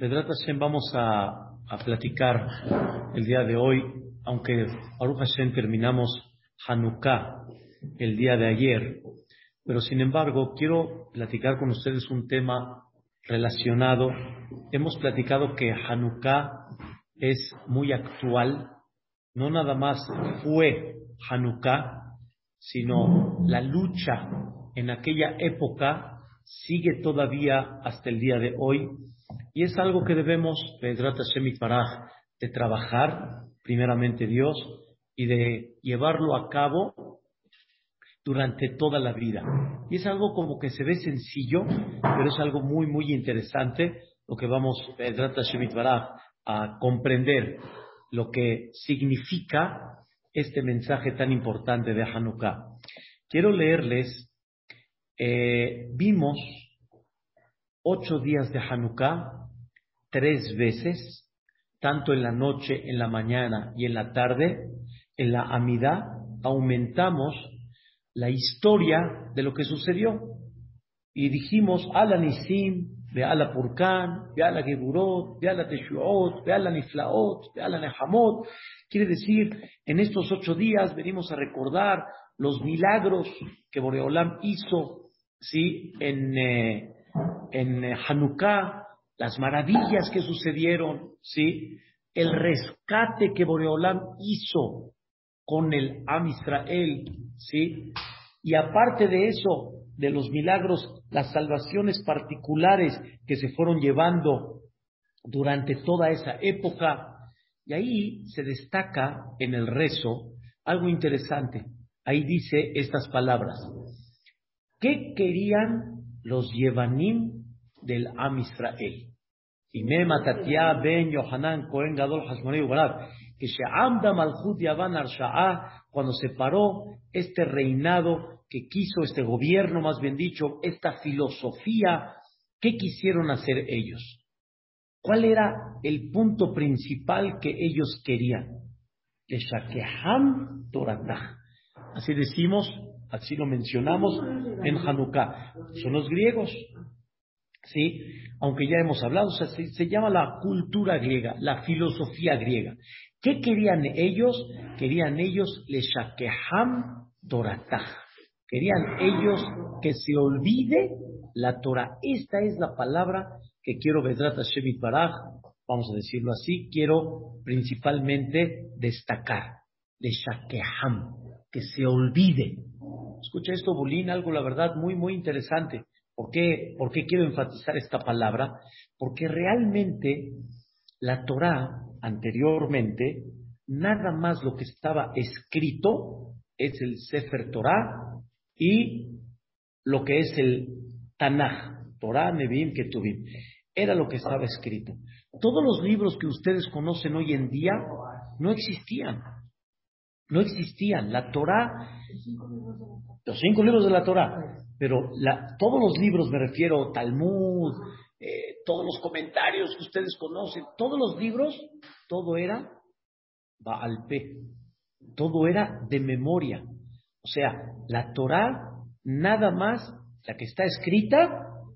Vedrat Hashem vamos a, platicar el día de hoy, aunque Baruch Hashem terminamos Hanukkah el día de ayer, pero sin embargo quiero platicar con ustedes un tema relacionado. Hemos platicado que Hanukkah es muy actual, no nada más fue Hanukkah, sino la lucha en aquella época sigue todavía hasta el día de hoy y es algo que debemos, de trabajar, primeramente Dios, y de llevarlo a cabo durante toda la vida. Y es algo como que se ve sencillo, pero es algo muy, muy interesante lo que vamos, a comprender lo que significa este mensaje tan importante de Hanukkah. Quiero leerles, eh, vimos ocho días de Hanukkah tres veces, tanto en la noche, en la mañana y en la tarde, en la amidad, aumentamos la historia de lo que sucedió. Y dijimos, ala nisim, ve ala purkan, ve ala geburot, ve ala teshuot, ve ala niflaot, ve ala nehamot. Quiere decir, en estos ocho días venimos a recordar los milagros que Boreolam hizo, ¿sí? En, eh, en eh, Hanukkah, las maravillas que sucedieron, ¿sí? El rescate que Boreolam hizo con el Am Israel, ¿sí? Y aparte de eso, de los milagros, las salvaciones particulares que se fueron llevando durante toda esa época. Y ahí se destaca en el rezo algo interesante. Ahí dice estas palabras. ¿Qué querían los Yevanim del Am Israel. Ben Yohanan Cohen Gadol Hasmonei Ubarat, que se amda Malchut Yavan Arsha'a, cuando se paró este reinado que quiso, este gobierno más bien dicho, esta filosofía, ¿qué quisieron hacer ellos? ¿Cuál era el punto principal que ellos querían? Shakeham Toratah. Así decimos, así lo mencionamos en Hanukkah. Son los griegos. ¿Sí? Aunque ya hemos hablado, se, llama la cultura griega, la filosofía griega. ¿Qué querían ellos? Querían ellos le shakeham toratah. Querían ellos que se olvide la Torah. Esta es la palabra que quiero Vedrat Shevit Baraj, vamos a decirlo así, quiero principalmente destacar. Le shakeham, que se olvide. Escucha esto, Bolín, algo la verdad muy, muy interesante. ¿Por qué, quiero enfatizar esta palabra? Porque realmente la Torah anteriormente, nada más lo que estaba escrito es el Sefer Torah y lo que es el Tanaj, Torah, Nevi'im, Ketuvim. Era lo que estaba escrito. Todos los libros que ustedes conocen hoy en día no existían. No existían. La Torah, los cinco libros de la Torah, pero todos los libros, me refiero, Talmud, eh, todos los comentarios que ustedes conocen, todos los libros, todo era Baalpe, todo era de memoria. O sea, la Torah, nada más, la que está escrita,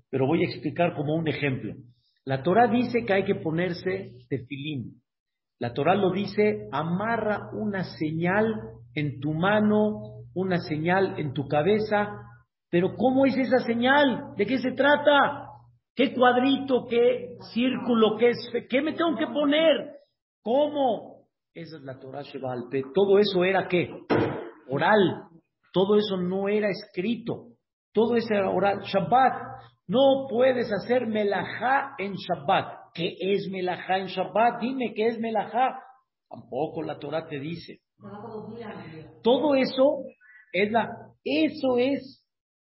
pero voy a explicar como un ejemplo. La Torah dice que hay que ponerse tefilín. La Torah lo dice, amarra una señal en tu mano, una señal en tu cabeza, pero ¿cómo es esa señal? ¿De qué se trata? ¿Qué cuadrito? ¿Qué círculo? ¿Qué, es, ¿qué me tengo que poner? ¿Cómo? Esa es la Torah Shebalpe. Todo eso era qué? Oral. Todo eso no era escrito. Todo eso era oral. Shabbat. No puedes hacer melajá en Shabbat. ¿Qué es melajá en Shabbat? Dime qué es melajá. Tampoco la Torah te dice. Todo eso es la, eso es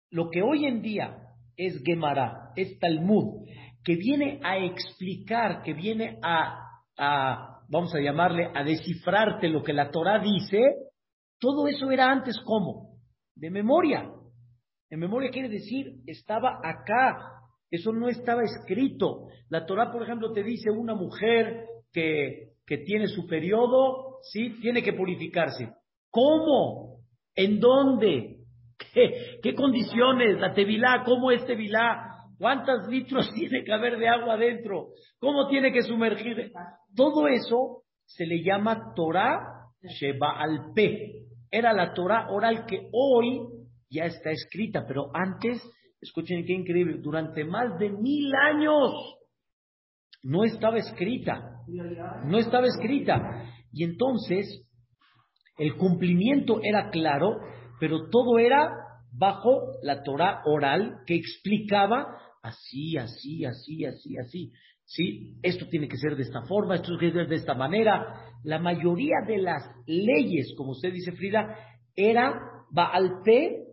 lo que hoy en día es Gemara, es Talmud, que viene a explicar, que viene a, vamos a llamarle, a descifrarte lo que la Torah dice, todo eso era antes como? De memoria. De memoria quiere decir, estaba acá. Eso no estaba escrito. La Torah, por ejemplo, te dice una mujer que, que tiene su periodo, ¿sí? Tiene que purificarse. ¿Cómo? ¿En dónde? ¿Qué, condiciones? La tevilá, ¿cómo es tevilá? ¿Cuántos litros tiene que haber de agua adentro? ¿Cómo tiene que sumergir? Todo eso se le llama Torah Sheba al P. Era la Torah oral que hoy ya está escrita, pero antes, escuchen qué increíble, durante más de mil años no estaba escrita. No estaba escrita. Y entonces, el cumplimiento era claro, pero todo era bajo la Torah oral que explicaba así, así, así, así, así. ¿Sí? Esto tiene que ser de esta forma, esto tiene que ser de esta manera. La mayoría de las leyes, como usted dice, Frida, era Baalpe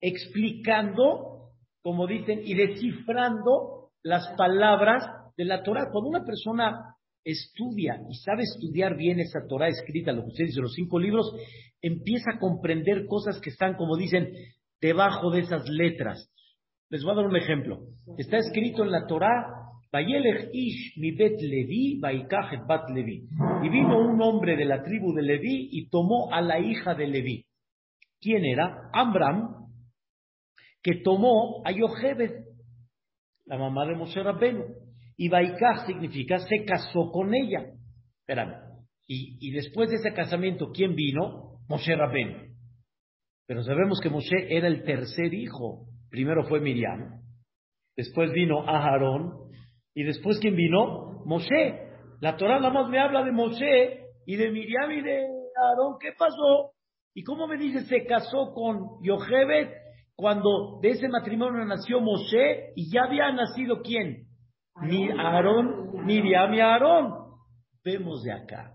explicando, como dicen, y descifrando las palabras de la Torah. Cuando una persona estudia y sabe estudiar bien esa Torah escrita, lo que usted dice, los cinco libros, empieza a comprender cosas que están, como dicen, debajo de esas letras. Les voy a dar un ejemplo. Está escrito en la Torah, Ish mi bet Levi, bat Levi. Y vino un hombre de la tribu de Levi y tomó a la hija de Levi. ¿Quién era? Amram, que tomó a Yochebed, la mamá de Moshe Rabbenu. Y Baikaj significa se casó con ella. Espérame. Y, después de ese casamiento, ¿quién vino? Moshe Rabén. Pero sabemos que Moshe era el tercer hijo. Primero fue Miriam, después vino Aharón, y después ¿quién vino? Moshe. La Torah nada más me habla de Moshe y de Miriam y de Aarón. ¿Qué pasó? ¿Y cómo me dice se casó con Yochebed cuando de ese matrimonio nació Moshe y ya había nacido quién? Ni Aarón, Miriam y Aarón. Vemos de acá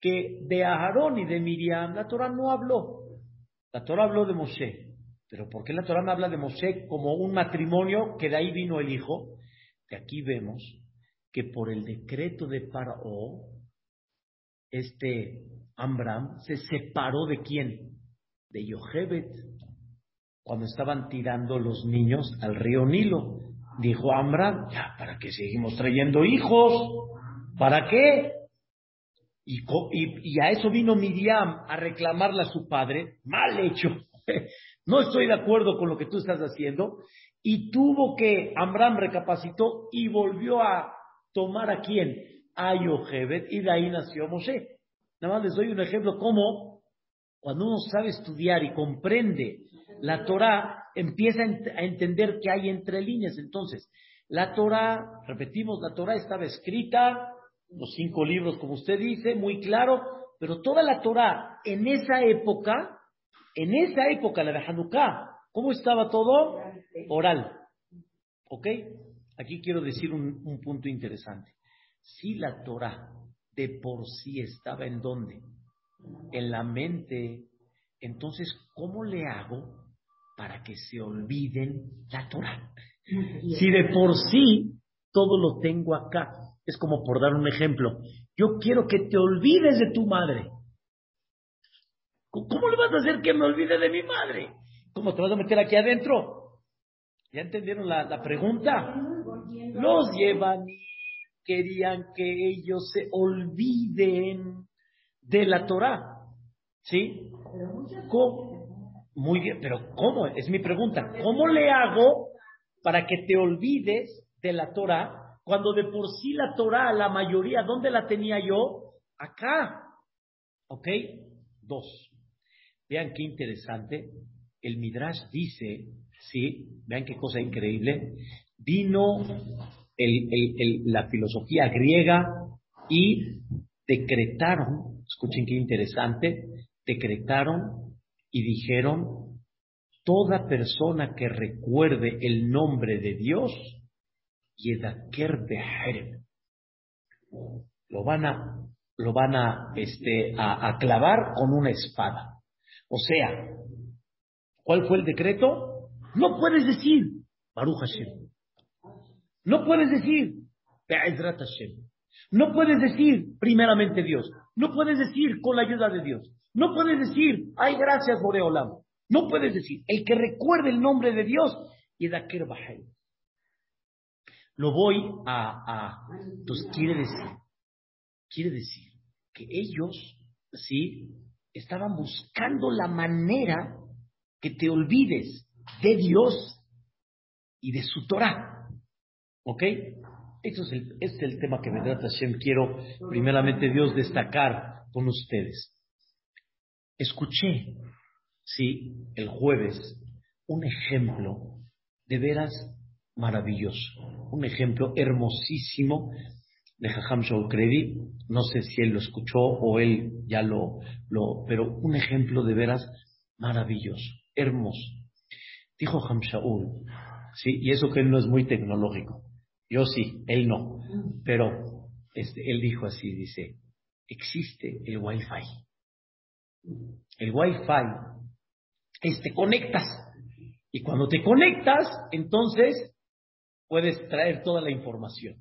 que de Aarón y de Miriam la Torah no habló. La Torah habló de Moshe. Pero ¿por qué la Torah me habla de Moshe como un matrimonio que de ahí vino el hijo? De aquí vemos que por el decreto de Paró, este Amram se separó de quién? De Yochebet, cuando estaban tirando los niños al río Nilo. Dijo Amram, ya, ¿para qué seguimos trayendo hijos? ¿Para qué? Y, a eso vino Miriam a reclamarle a su padre, mal hecho, no estoy de acuerdo con lo que tú estás haciendo, y tuvo que, Amram recapacitó y volvió a tomar a quién, a Yochebed, y de ahí nació Moshe. Nada más les doy un ejemplo cómo cuando uno sabe estudiar y comprende la Torah, empieza a entender que hay entre líneas. Entonces, la Torah, repetimos, la Torah estaba escrita, los cinco libros, como usted dice, muy claro, pero toda la Torah en esa época, en esa época, la de Hanukkah, ¿cómo estaba todo? Oral. ¿Ok? Aquí quiero decir un, un punto interesante. Si la Torah de por sí estaba en dónde? En la mente, entonces, ¿cómo le hago para que se olviden la Torah. Si de por sí todo lo tengo acá, es como por dar un ejemplo, yo quiero que te olvides de tu madre. ¿Cómo le vas a hacer que me olvide de mi madre? ¿Cómo te vas a meter aquí adentro? ¿Ya entendieron la, la pregunta? Los llevan y querían que ellos se olviden de la Torah. ¿Sí? ¿Cómo? Muy bien, pero ¿cómo? Es mi pregunta. ¿Cómo le hago para que te olvides de la Torah cuando de por sí la Torah, la mayoría, ¿dónde la tenía yo? Acá. ¿Ok? Dos. Vean qué interesante. El Midrash dice, sí, vean qué cosa increíble. Vino la filosofía griega y decretaron, escuchen qué interesante, decretaron y dijeron, toda persona que recuerde el nombre de Dios, Yedaker lo van a, lo van a, este, a, clavar con una espada. O sea, ¿cuál fue el decreto? No puedes decir, Baruch Hashem. No puedes decir, Be'ezrat Hashem. No puedes decir, primeramente Dios. No puedes decir, con la ayuda de Dios. No puedes decir, ay, gracias, Boreolam. No puedes decir, el que recuerde el nombre de Dios, y Yedaker Bahel. Lo voy a, a. Entonces, quiere decir, quiere decir que ellos, ¿sí? Estaban buscando la manera que te olvides de Dios y de su Torah. ¿Ok? Eso es el, este es el tema que Vedrat Hashem quiero, primeramente Dios, destacar con ustedes. Escuché, sí, el jueves, un ejemplo de veras maravilloso, un ejemplo hermosísimo de Jajam Shoukredi. No sé si él lo escuchó o él ya lo, lo, pero un ejemplo de veras maravilloso, hermoso. Dijo Ham Shaul, sí, y eso que él no es muy tecnológico. Yo sí, él no. Pero este, él dijo así, dice, existe el Wi-Fi. El Wi-Fi es te conectas. Y cuando te conectas, entonces puedes traer toda la información.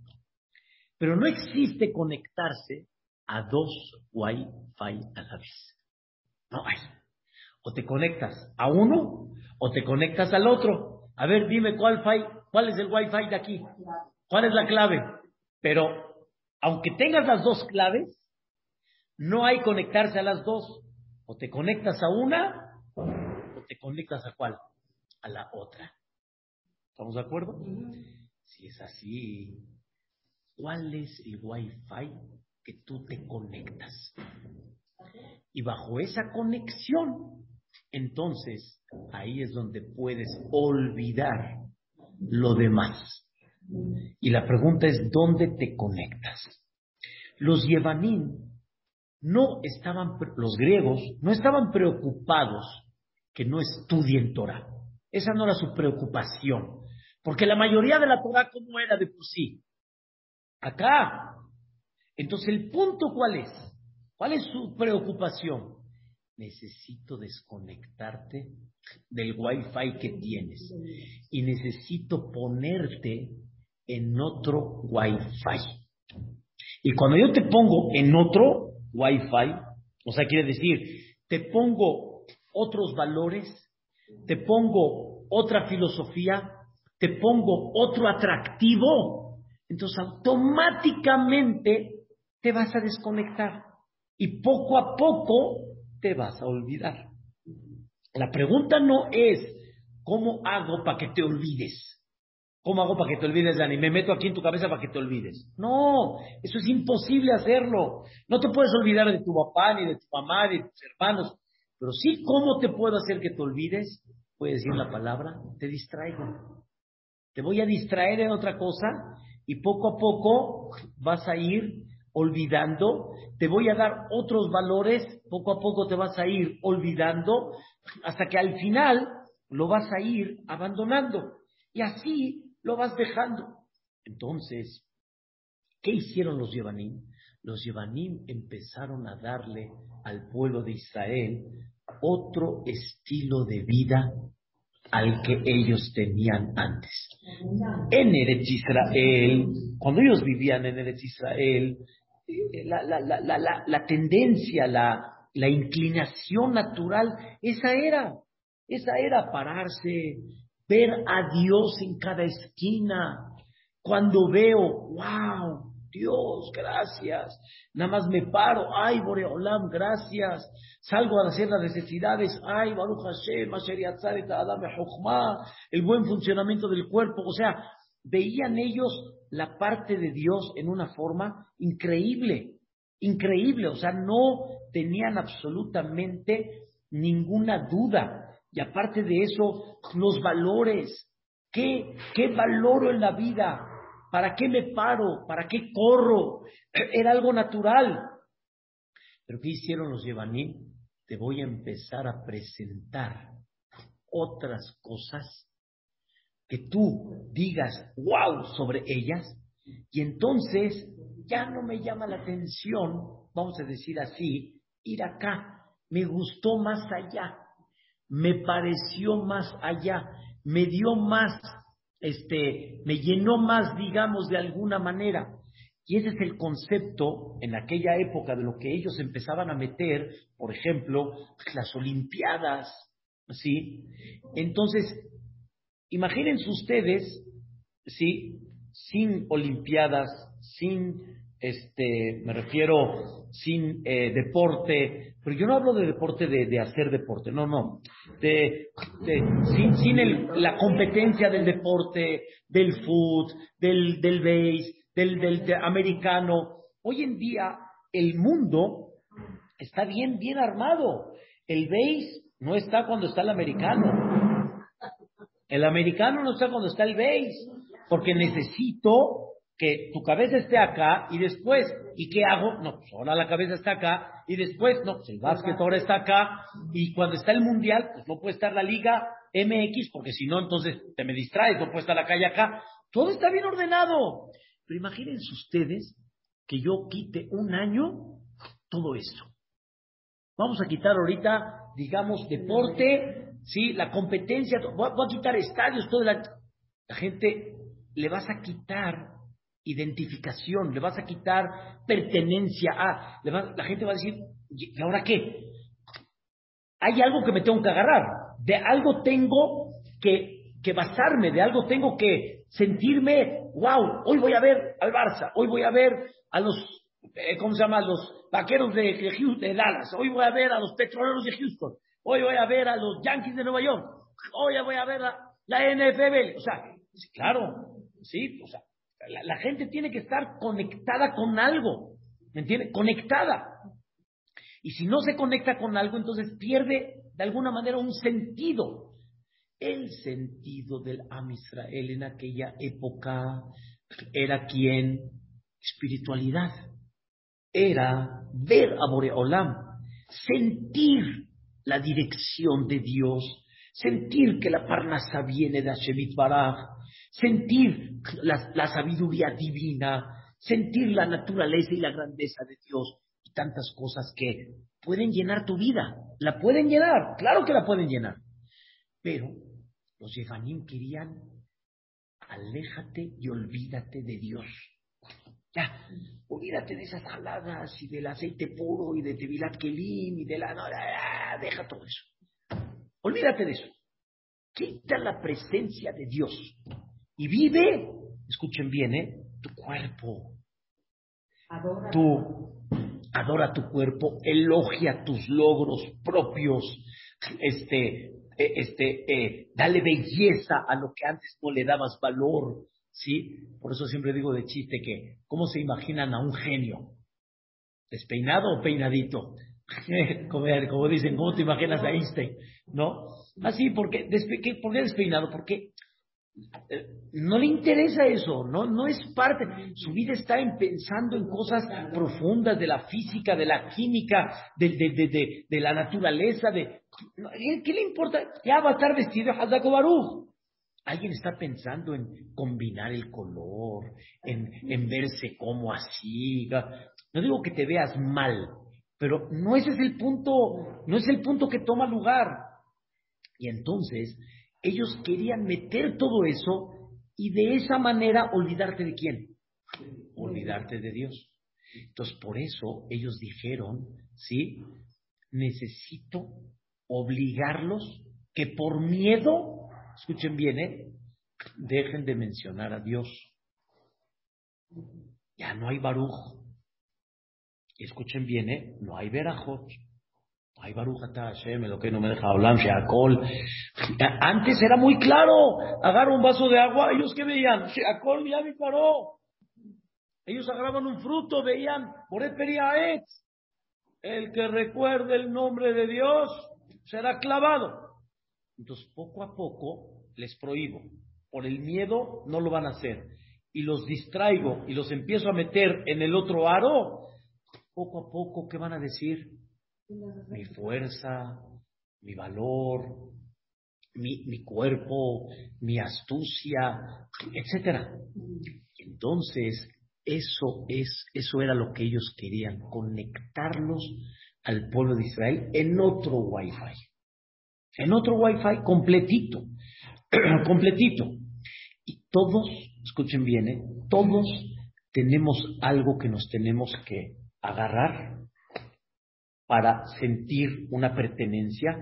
Pero no existe conectarse a dos Wi-Fi a la vez. No hay. O te conectas a uno o te conectas al otro. A ver, dime cuál, cuál es el Wi-Fi de aquí. ¿Cuál es la clave? Pero aunque tengas las dos claves, no hay conectarse a las dos. O te conectas a una o te conectas a cuál? A la otra. ¿Estamos de acuerdo? Si es así, ¿cuál es el Wi-Fi que tú te conectas? Y bajo esa conexión, entonces ahí es donde puedes olvidar lo demás. Y la pregunta es, ¿dónde te conectas? Los Yevanim no estaban, los griegos no estaban preocupados que no estudien Torah. Esa no era su preocupación. Porque la mayoría de la Torah, ¿cómo era de por sí? Acá. Entonces, ¿el punto cuál es? ¿Cuál es su preocupación? Necesito desconectarte del wifi que tienes y necesito ponerte en otro Wi-Fi. Y cuando yo te pongo en otro Wi-Fi, o sea, quiere decir, te pongo otros valores, te pongo otra filosofía, te pongo otro atractivo, entonces automáticamente te vas a desconectar y poco a poco te vas a olvidar. La pregunta no es, ¿cómo hago para que te olvides? ¿Cómo hago para que te olvides, Dani? Me meto aquí en tu cabeza para que te olvides. No, eso es imposible hacerlo. No te puedes olvidar de tu papá, ni de tu mamá, ni de tus hermanos. Pero sí, ¿cómo te puedo hacer que te olvides? Puedes decir la palabra, te distraigo. Te voy a distraer en otra cosa y poco a poco vas a ir olvidando. Te voy a dar otros valores, poco a poco te vas a ir olvidando, hasta que al final lo vas a ir abandonando. Y así lo vas dejando. Entonces, ¿qué hicieron los Yevanim? Los Yevanim empezaron a darle al pueblo de Israel otro estilo de vida al que ellos tenían antes. En Eretz Israel, cuando ellos vivían en Eretz Israel, eh, la, la tendencia, la inclinación natural, esa era, esa era pararse, ver a Dios en cada esquina. Cuando veo, wow, Dios, gracias. Nada más me paro, ay, Boreolam, gracias. Salgo a hacer las necesidades, ay, Baruch Hashem, el buen funcionamiento del cuerpo. O sea, veían ellos la parte de Dios en una forma increíble, increíble. O sea, no tenían absolutamente ninguna duda y aparte de eso, los valores. ¿Qué, qué valoro en la vida? ¿Para qué me paro? ¿Para qué corro? Era algo natural. Pero ¿qué hicieron los Yevanim? Te voy a empezar a presentar otras cosas que tú digas wow sobre ellas y entonces ya no me llama la atención, vamos a decir así, ir acá. Me gustó más allá me pareció más allá, me dio más, este, me llenó más, digamos, de alguna manera. Y ese es el concepto en aquella época de lo que ellos empezaban a meter, por ejemplo, las Olimpiadas, ¿sí? Entonces, imagínense ustedes, ¿sí? Sin Olimpiadas, sin este, me refiero sin eh, deporte, pero yo no hablo de deporte de, hacer deporte, no, no, de, sin, sin la competencia del deporte, del foot, del, del base, del, del americano. Hoy en día el mundo está bien, bien armado. El base no está cuando está el americano. El americano no está cuando está el base, porque necesito que tu cabeza esté acá y después, ¿y qué hago? No, pues ahora la cabeza está acá y después, no, pues el básquet ahora está acá y cuando está el mundial, pues no puede estar la liga MX porque si no, entonces te me distraes, no puede estar la calle acá. Todo está bien ordenado. Pero imagínense ustedes que yo quite un año todo esto. Vamos a quitar ahorita, digamos, deporte, ¿sí? La competencia, voy a, quitar estadios, toda la, la gente le vas a quitar identificación, le vas a quitar pertenencia a, la gente va a decir, ¿y ahora qué? Hay algo que me tengo que agarrar, de algo tengo que, que basarme, de algo tengo que sentirme, wow, hoy voy a ver al Barça, hoy voy a ver a los, eh, ¿cómo se llama? Los vaqueros de, de, Dallas, hoy voy a ver a los petroleros de Houston, hoy voy a ver a los Yankees de Nueva York, hoy voy a ver a la NFL, o sea, claro, sí, o sea, la, gente tiene que estar conectada con algo, ¿me entiende? Conectada. Y si no se conecta con algo, entonces pierde de alguna manera un sentido. El sentido del Am Israel en aquella época era quien? Espiritualidad. Era ver a Boreolam, sentir la dirección de Dios, sentir que la parnasa viene de Hashem Baraj, sentir la, sabiduría divina, sentir la naturaleza y la grandeza de Dios y tantas cosas que pueden llenar tu vida. La pueden llenar, claro que la pueden llenar. Pero los Yevanim querían, aléjate y olvídate de Dios. Ya, olvídate de esas jaladas y del aceite puro y de Tevilat Kelim y de la... No, deja todo eso. Olvídate de eso. Quita la presencia de Dios y vive, escuchen bien, ¿eh? tu cuerpo. Adora. Tú adora tu cuerpo, elogia tus logros propios, este, eh, este, eh, dale belleza a lo que antes no le dabas valor, ¿sí? Por eso siempre digo de chiste que, ¿cómo se imaginan a un genio? ¿Despeinado o peinadito? como, como, dicen, ¿cómo te imaginas a Einstein? ¿No? Así, ¿por qué, ¿por qué despeinado? Porque no le interesa eso, no, no es parte. Su vida está en pensando en cosas profundas de la física, de la química, de, de, de, la naturaleza. De, ¿Qué le importa? Ya va a estar vestido de Hazako Baruch. Alguien está pensando en combinar el color, en, en verse como así. No digo que te veas mal, pero no ese es el punto, no es el punto que toma lugar. Y entonces ellos querían meter todo eso y de esa manera olvidarte de quién? Olvidarte de Dios. Entonces, por eso ellos dijeron, ¿sí? Necesito obligarlos que por miedo, escuchen bien, ¿eh? Dejen de mencionar a Dios. Ya no hay Baruch. Escuchen bien, ¿eh? No hay Berajot. Ay. Antes era muy claro. Agarra un vaso de agua, ellos que veían, Sheakol ya me paró. Ellos agarraban un fruto, veían, por El que recuerde el nombre de Dios será clavado. Entonces, poco a poco les prohíbo. Por el miedo no lo van a hacer. Y los distraigo y los empiezo a meter en el otro aro. Poco a poco, ¿qué van a decir? Mi fuerza, mi valor, mi, mi cuerpo, mi astucia, etcétera. Entonces, eso es, eso era lo que ellos querían, conectarlos al pueblo de Israel en otro wifi. En otro wifi completito, completito. Y todos, escuchen bien, ¿eh? todos tenemos algo que nos tenemos que agarrar para sentir una pertenencia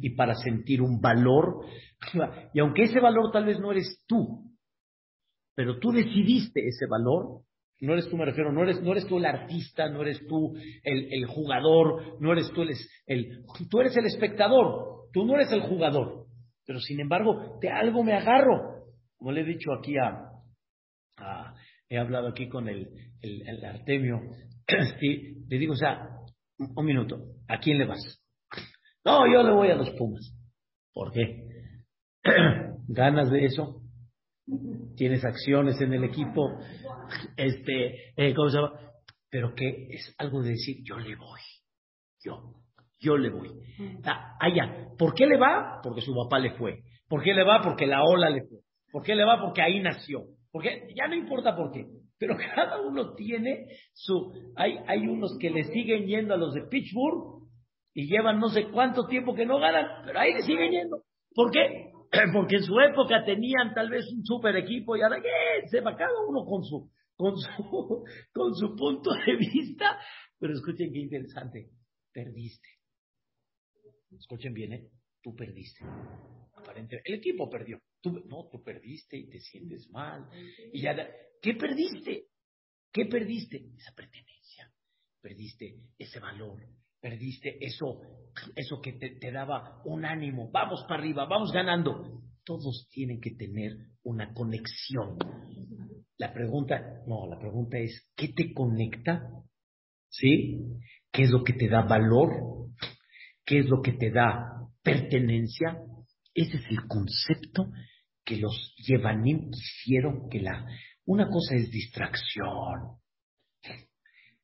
y para sentir un valor. Y aunque ese valor tal vez no eres tú, pero tú decidiste ese valor, No eres tú, me refiero, no eres, no eres tú el artista, no eres tú el, jugador, no eres tú el, el, tú eres el espectador, tú no eres el jugador. Pero sin embargo, de algo me agarro. Como le he dicho aquí a, he hablado aquí con el, Artemio, y le digo, o sea, un minuto, ¿a quién le vas? No, yo le voy a los Pumas. ¿Por qué? ¿Ganas de eso? ¿Tienes acciones en el equipo? Este, eh, ¿cómo se llama? Pero que es algo de decir, yo le voy. Yo, yo le voy. Ah, allá. ¿Por qué le va? Porque su papá le fue. ¿Por qué le va? Porque la ola le fue. ¿Por qué le va? Porque ahí nació. Porque ya no importa por qué. Pero cada uno tiene su... Hay, hay unos que le siguen yendo a los de Pittsburgh y llevan no sé cuánto tiempo que no ganan, pero ahí le siguen yendo. ¿Por qué? Porque en su época tenían tal vez un super equipo y ahora ¿qué? se va cada uno con su, con su, con su punto de vista. Pero escuchen qué interesante. Perdiste. Escuchen bien, ¿eh? Tú perdiste. Aparentemente, el equipo perdió. Tú, no, tú perdiste y te sientes mal. Y ya, ¿qué perdiste? ¿Qué perdiste? Esa pertenencia. Perdiste ese valor. Perdiste eso, eso que te, te daba un ánimo. Vamos para arriba, vamos ganando. Todos tienen que tener una conexión. La pregunta, no, la pregunta es, ¿qué te conecta? ¿Sí? ¿Qué es lo que te da valor? ¿Qué es lo que te da pertenencia? Ese es el concepto que los Yevanim quisieron que la... Una cosa es distracción.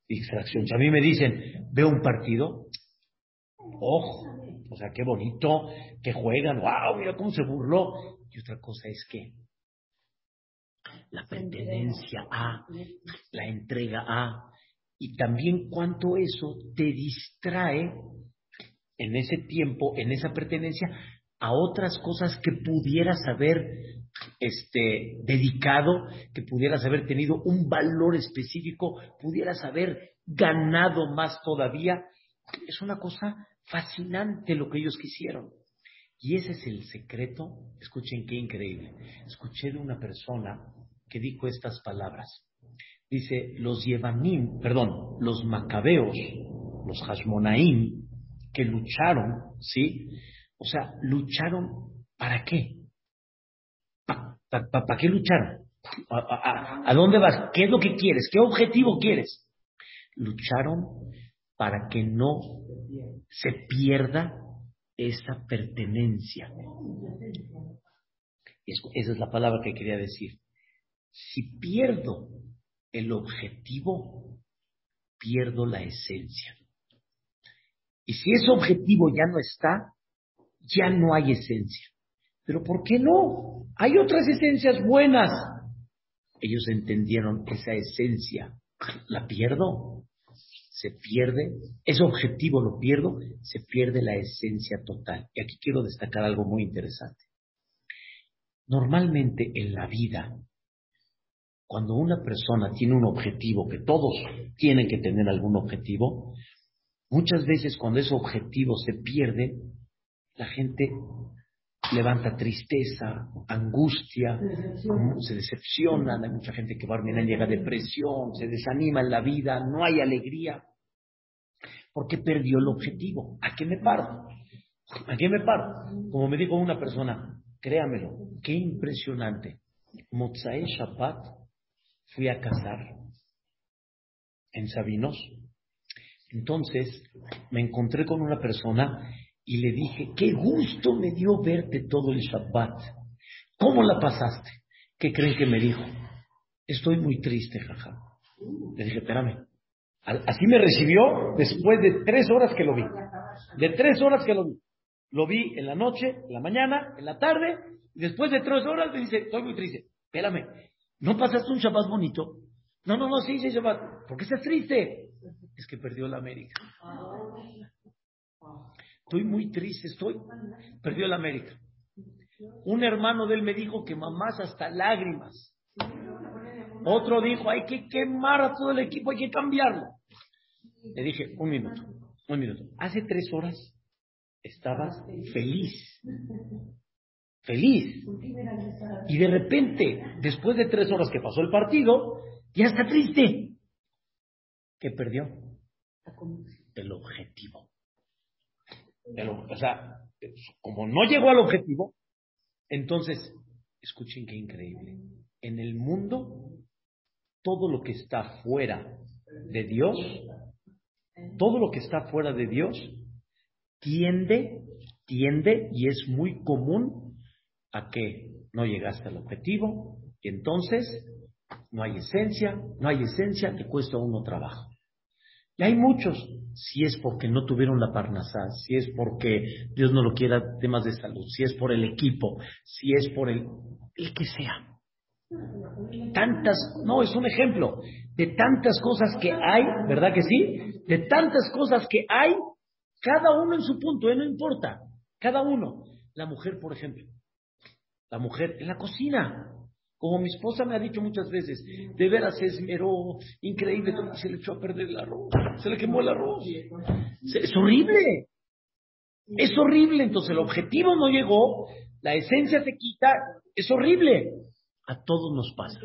Distracción. Si a mí me dicen, veo un partido, ojo, o sea, qué bonito, que juegan, wow, mira cómo se burló. Y otra cosa es que la pertenencia a, la entrega a, y también cuánto eso te distrae en ese tiempo, en esa pertenencia, a otras cosas que pudieras haber este, dedicado, que pudieras haber tenido un valor específico, pudieras haber ganado más todavía. Es una cosa fascinante lo que ellos quisieron. Y ese es el secreto. Escuchen qué increíble. Escuché de una persona que dijo estas palabras. Dice, los Yevanim, perdón, los Macabeos, los Hashmonaim, que lucharon, ¿sí? O sea, lucharon ¿para qué? ¿Para qué lucharon? ¿A, dónde vas? ¿Qué es lo que quieres? ¿Qué objetivo quieres? Lucharon para que no se pierda esa pertenencia. Esa es la palabra que quería decir. Si pierdo el objetivo, pierdo la esencia. Y si ese objetivo ya no está, ya no hay esencia. Pero ¿por qué no? Hay otras esencias buenas. Ellos entendieron esa esencia. La pierdo, se pierde, ese objetivo lo pierdo, se pierde la esencia total. Y aquí quiero destacar algo muy interesante. Normalmente en la vida, cuando una persona tiene un objetivo, que todos tienen que tener algún objetivo, muchas veces cuando ese objetivo se pierde, la gente levanta tristeza, angustia, se decepciona, hay mucha gente que va a llega a depresión, se desanima en la vida, no hay alegría, porque perdió el objetivo. ¿A qué me paro? ¿A qué me paro? Como me dijo una persona, créamelo, qué impresionante. Mozae Shabbat fui a cazar en Sabinos. Entonces me encontré con una persona y le dije, qué gusto me dio verte todo el Shabbat. ¿Cómo la pasaste? ¿Qué creen que me dijo? Estoy muy triste, jaja. Le dije, espérame. Así me recibió después de tres horas que lo vi. De tres horas que lo vi. Lo vi en la noche, en la mañana, en la tarde, y después de tres horas me dice, estoy muy triste. Espérame, ¿no pasaste un Shabbat bonito? No, no, no, sí, sí, Shabbat. ¿Por qué estás triste? Es que perdió la América. Estoy muy triste, estoy. Perdió el América. Un hermano de él me dijo que mamás hasta lágrimas. Otro dijo, hay que quemar a todo el equipo, hay que cambiarlo. Le dije, un minuto, un minuto. Hace tres horas estabas feliz. Feliz. Y de repente, después de tres horas que pasó el partido, Ya está triste. ¿Qué perdió? El objetivo. O sea, como no llegó al objetivo, entonces, escuchen qué increíble. En el mundo, todo lo que está fuera de Dios, todo lo que está fuera de Dios, tiende, tiende y es muy común a que no llegaste al objetivo y entonces no hay esencia, no hay esencia, te cuesta uno trabajo. Y hay muchos, si es porque no tuvieron la parnasá, si es porque Dios no lo quiera, temas de salud, si es por el equipo, si es por el, el que sea. Tantas, no, es un ejemplo de tantas cosas que hay, ¿verdad que sí? De tantas cosas que hay, cada uno en su punto, ¿eh? no importa, cada uno. La mujer, por ejemplo, la mujer en la cocina, como mi esposa me ha dicho muchas veces, de veras se esmeró, increíble, se le echó a perder el arroz, se le quemó el arroz. Es horrible. Es horrible. Entonces el objetivo no llegó, la esencia se quita, es horrible. A todos nos pasa.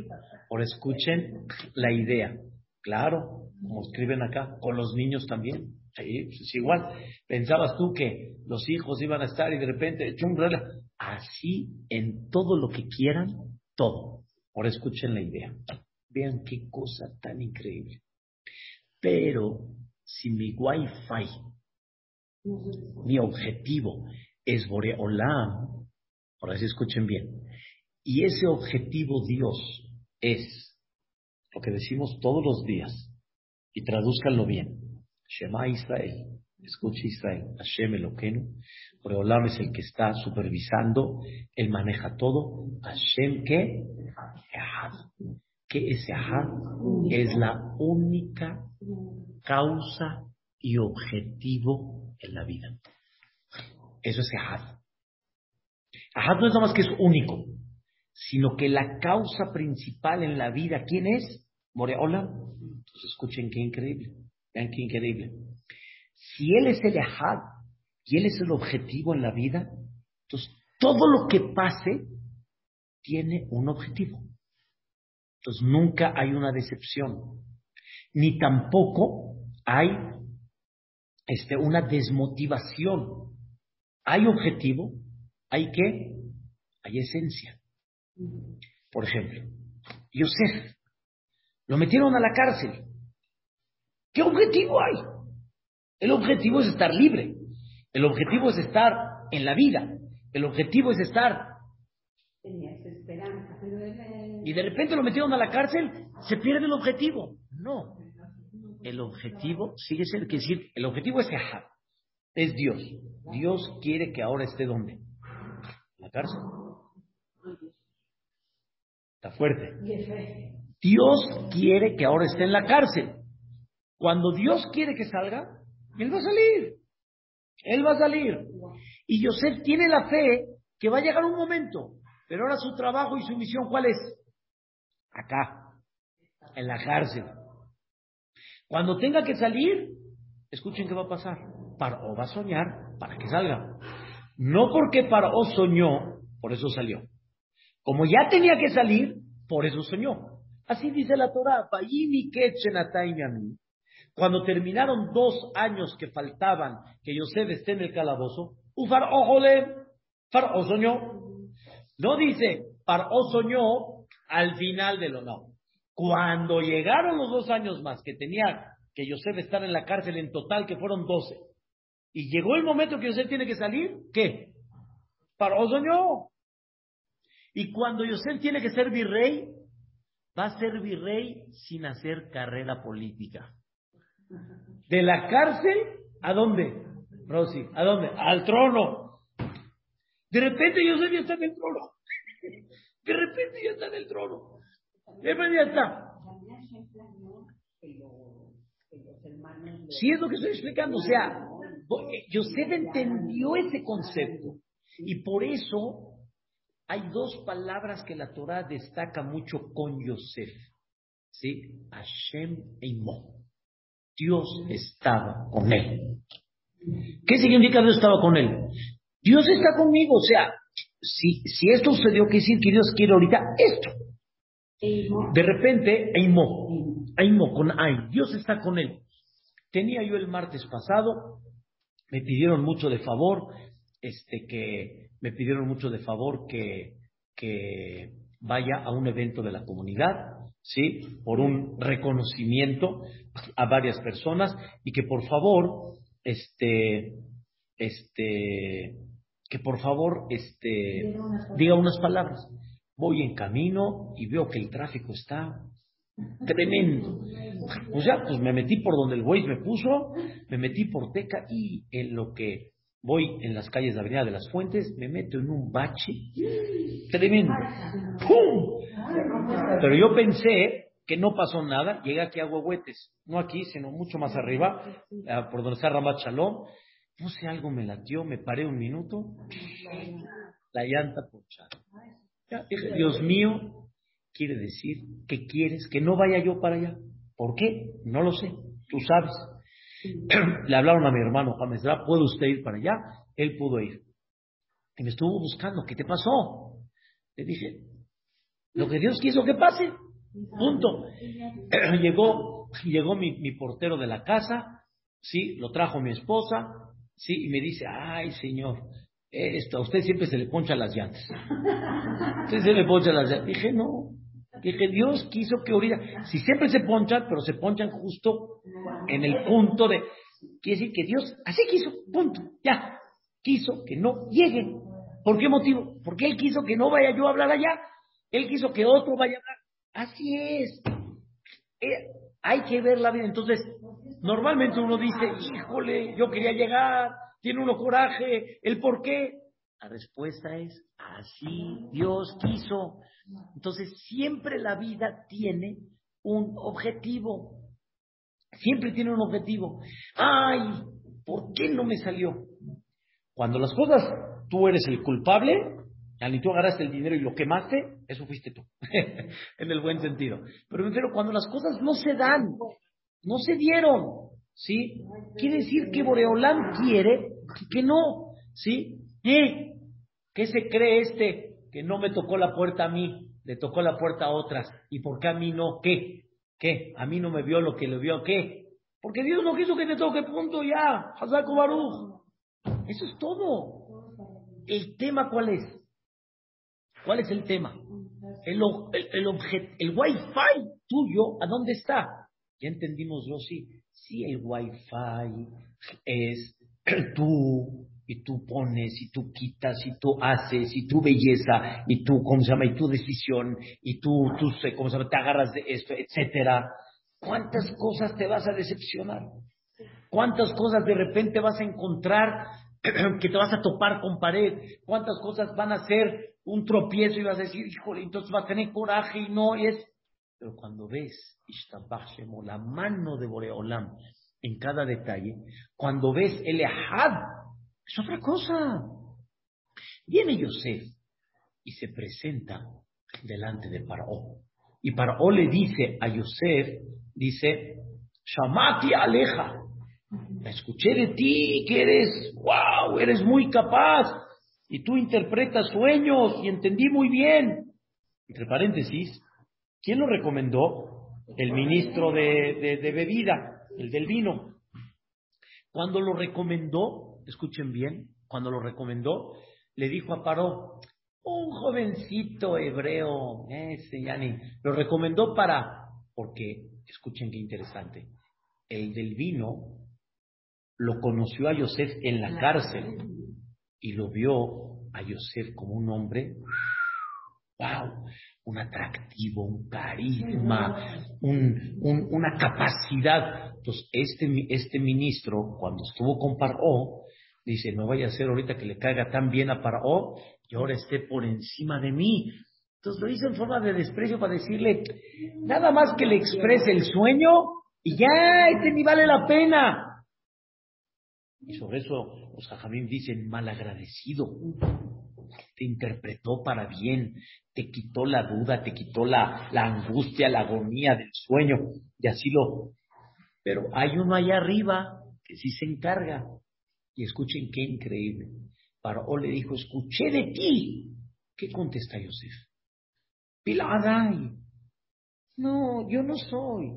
Por escuchen la idea. Claro, como escriben acá, con los niños también. Sí, pues es igual. Pensabas tú que los hijos iban a estar y de repente. Así en todo lo que quieran, todo. Ahora escuchen la idea. Vean qué cosa tan increíble. Pero si mi wifi, mi objetivo es Boreolam, ahora sí escuchen bien, y ese objetivo Dios es lo que decimos todos los días, y tradúzcanlo bien, Shema Israel, escuche Israel, Hashem Eloquenu, Boreolam es el que está supervisando, él maneja todo. Hashem, ¿qué? Que ese Ahad es la única causa y objetivo en la vida. Eso es Ahad. Ahad no es nada más que es único, sino que la causa principal en la vida, ¿quién es? Moreola. Entonces escuchen qué increíble. Vean qué increíble. Si él es el Ahad, y Él es el objetivo en la vida, entonces todo lo que pase tiene un objetivo. Entonces nunca hay una decepción, ni tampoco hay este, una desmotivación. Hay objetivo, hay qué, hay esencia. Por ejemplo, Yosef, lo metieron a la cárcel. ¿Qué objetivo hay? El objetivo es estar libre. El objetivo es estar en la vida. El objetivo es estar. esperanza. Y de repente lo metieron a la cárcel, se pierde el objetivo. No. El objetivo sigue siendo, que decir, el objetivo es Ahab, es Dios. Dios quiere que ahora esté donde? En la cárcel. Está fuerte. Dios quiere que ahora esté en la cárcel. Cuando Dios quiere que salga, Él va a salir. Él va a salir. Y Yosef tiene la fe que va a llegar un momento. Pero ahora su trabajo y su misión, ¿cuál es? Acá, en la cárcel. Cuando tenga que salir, escuchen qué va a pasar. Paró va a soñar para que salga. No porque Paró soñó, por eso salió. Como ya tenía que salir, por eso soñó. Así dice la Torah. Cuando terminaron dos años que faltaban que Yosef esté en el calabozo, Ufar ojole, Far soñó. No dice Far soñó al final de lo no. Cuando llegaron los dos años más que tenía que Yosef estar en la cárcel en total, que fueron doce, y llegó el momento que Yosef tiene que salir, ¿qué? Faraón soñó. Y cuando Yosef tiene que ser virrey, va a ser virrey sin hacer carrera política. De la cárcel, ¿a dónde? Rosy, ¿a dónde? Al trono. De repente yo ya está en el trono. De repente ya está en el trono. De repente ya está. Sí es lo que estoy explicando. O sea, Yosef entendió ese concepto. Y por eso hay dos palabras que la Torah destaca mucho con Yosef. ¿Sí? Hashem e Imo. Dios estaba con él. ¿Qué significa Dios estaba con él? Dios está conmigo, o sea, si, si esto sucedió, quiere decir que Dios quiere ahorita esto. De repente, Eimo, Eimo con Ay, Dios está con él. Tenía yo el martes pasado, me pidieron mucho de favor, este que me pidieron mucho de favor que, que vaya a un evento de la comunidad, ¿sí? Por un reconocimiento a varias personas y que por favor, este, este, que por favor, este, diga unas palabras. Voy en camino y veo que el tráfico está tremendo. Pues ya, pues me metí por donde el buey me puso, me metí por Teca y en lo que voy en las calles de Avenida de las Fuentes, me meto en un bache tremendo. ¡Pum! Pero yo pensé que no pasó nada, llegué aquí a Huehuetes, no aquí, sino mucho más arriba, por donde está Ramat Shalom. No sé, algo me latió, me paré un minuto, la llanta ponchada. dije, Dios mío, quiere decir que quieres que no vaya yo para allá. ¿Por qué? No lo sé, tú sabes. Le hablaron a mi hermano James ¿puede usted ir para allá? Él pudo ir. Y me estuvo buscando, ¿qué te pasó? Le dije, lo que Dios quiso que pase. Punto. llegó llegó mi, mi, portero de la casa, sí, lo trajo mi esposa, sí, y me dice, ay señor, esto, a usted siempre se le poncha las llantas. Usted se le poncha las llantas. Dije, no. Dije, Dios quiso que ahorita, si siempre se ponchan, pero se ponchan justo en el punto de, quiere decir que Dios así quiso, punto, ya, quiso que no lleguen. ¿Por qué motivo? Porque Él quiso que no vaya yo a hablar allá, Él quiso que otro vaya a hablar. Así es. Eh, hay que ver la vida. Entonces, normalmente uno dice, híjole, yo quería llegar, tiene uno coraje, ¿el por qué? La respuesta es, así Dios quiso. Entonces, siempre la vida tiene un objetivo. Siempre tiene un objetivo. Ay, ¿por qué no me salió? Cuando las cosas, tú eres el culpable, ni tú agarraste el dinero y lo quemaste, eso fuiste tú, en el buen sentido. Pero me cuando las cosas no se dan, no se dieron, ¿sí? Quiere decir que Boreolán quiere que no, ¿sí? ¿Eh? ¿Qué se cree este que no me tocó la puerta a mí, le tocó la puerta a otras? ¿Y por qué a mí no? ¿Qué? ¿Qué? ¿A mí no me vio lo que le vio? ¿Qué? Porque Dios no quiso que te toque, punto, ya. Hazaku Baruch. Eso es todo. ¿El tema cuál es? ¿Cuál es el tema? El, el, el, el wifi tuyo, ¿a dónde está? Ya entendimos, sí. Sí, el wifi es tú, y tú pones, y tú quitas, y tú haces, y tu belleza, y tú, ¿cómo se llama? Y tu decisión, y tú, tú, ¿cómo se llama? Te agarras de esto, etcétera. ¿Cuántas cosas te vas a decepcionar? ¿Cuántas cosas de repente vas a encontrar que te vas a topar con pared? ¿Cuántas cosas van a ser un tropiezo y vas a decir, híjole, entonces vas a tener coraje y no es? Pero cuando ves, la mano de Boreolam en cada detalle, cuando ves el Ehad, es otra cosa. Viene Yosef y se presenta delante de Paró. Y Paró le dice a Yosef, dice, Shamati aleja, escuché de ti que eres, wow, eres muy capaz, y tú interpretas sueños, y entendí muy bien. Entre paréntesis, ¿quién lo recomendó? El ministro de, de bebida, el del vino. Cuando lo recomendó, escuchen bien, cuando lo recomendó, le dijo a Paró, un jovencito hebreo, ese Yani, lo recomendó para, porque, escuchen qué interesante, el del vino lo conoció a Yosef en la cárcel y lo vio a Yosef como un hombre, wow, un atractivo, un carisma, un, una capacidad. Entonces, este, este ministro, cuando estuvo con Paró, dice, no vaya a ser ahorita que le caiga tan bien a Paró y ahora esté por encima de mí. Entonces lo hizo en forma de desprecio para decirle, nada más que le exprese el sueño y ya, este ni vale la pena. Y sobre eso los jajamín dicen malagradecido. Te interpretó para bien, te quitó la duda, te quitó la, la angustia, la agonía del sueño, y así lo. Pero hay uno allá arriba que sí se encarga. Y escuchen qué increíble. Paró le dijo, escuché de ti. ¿Qué contesta Yosef? Piladai. No, yo no soy.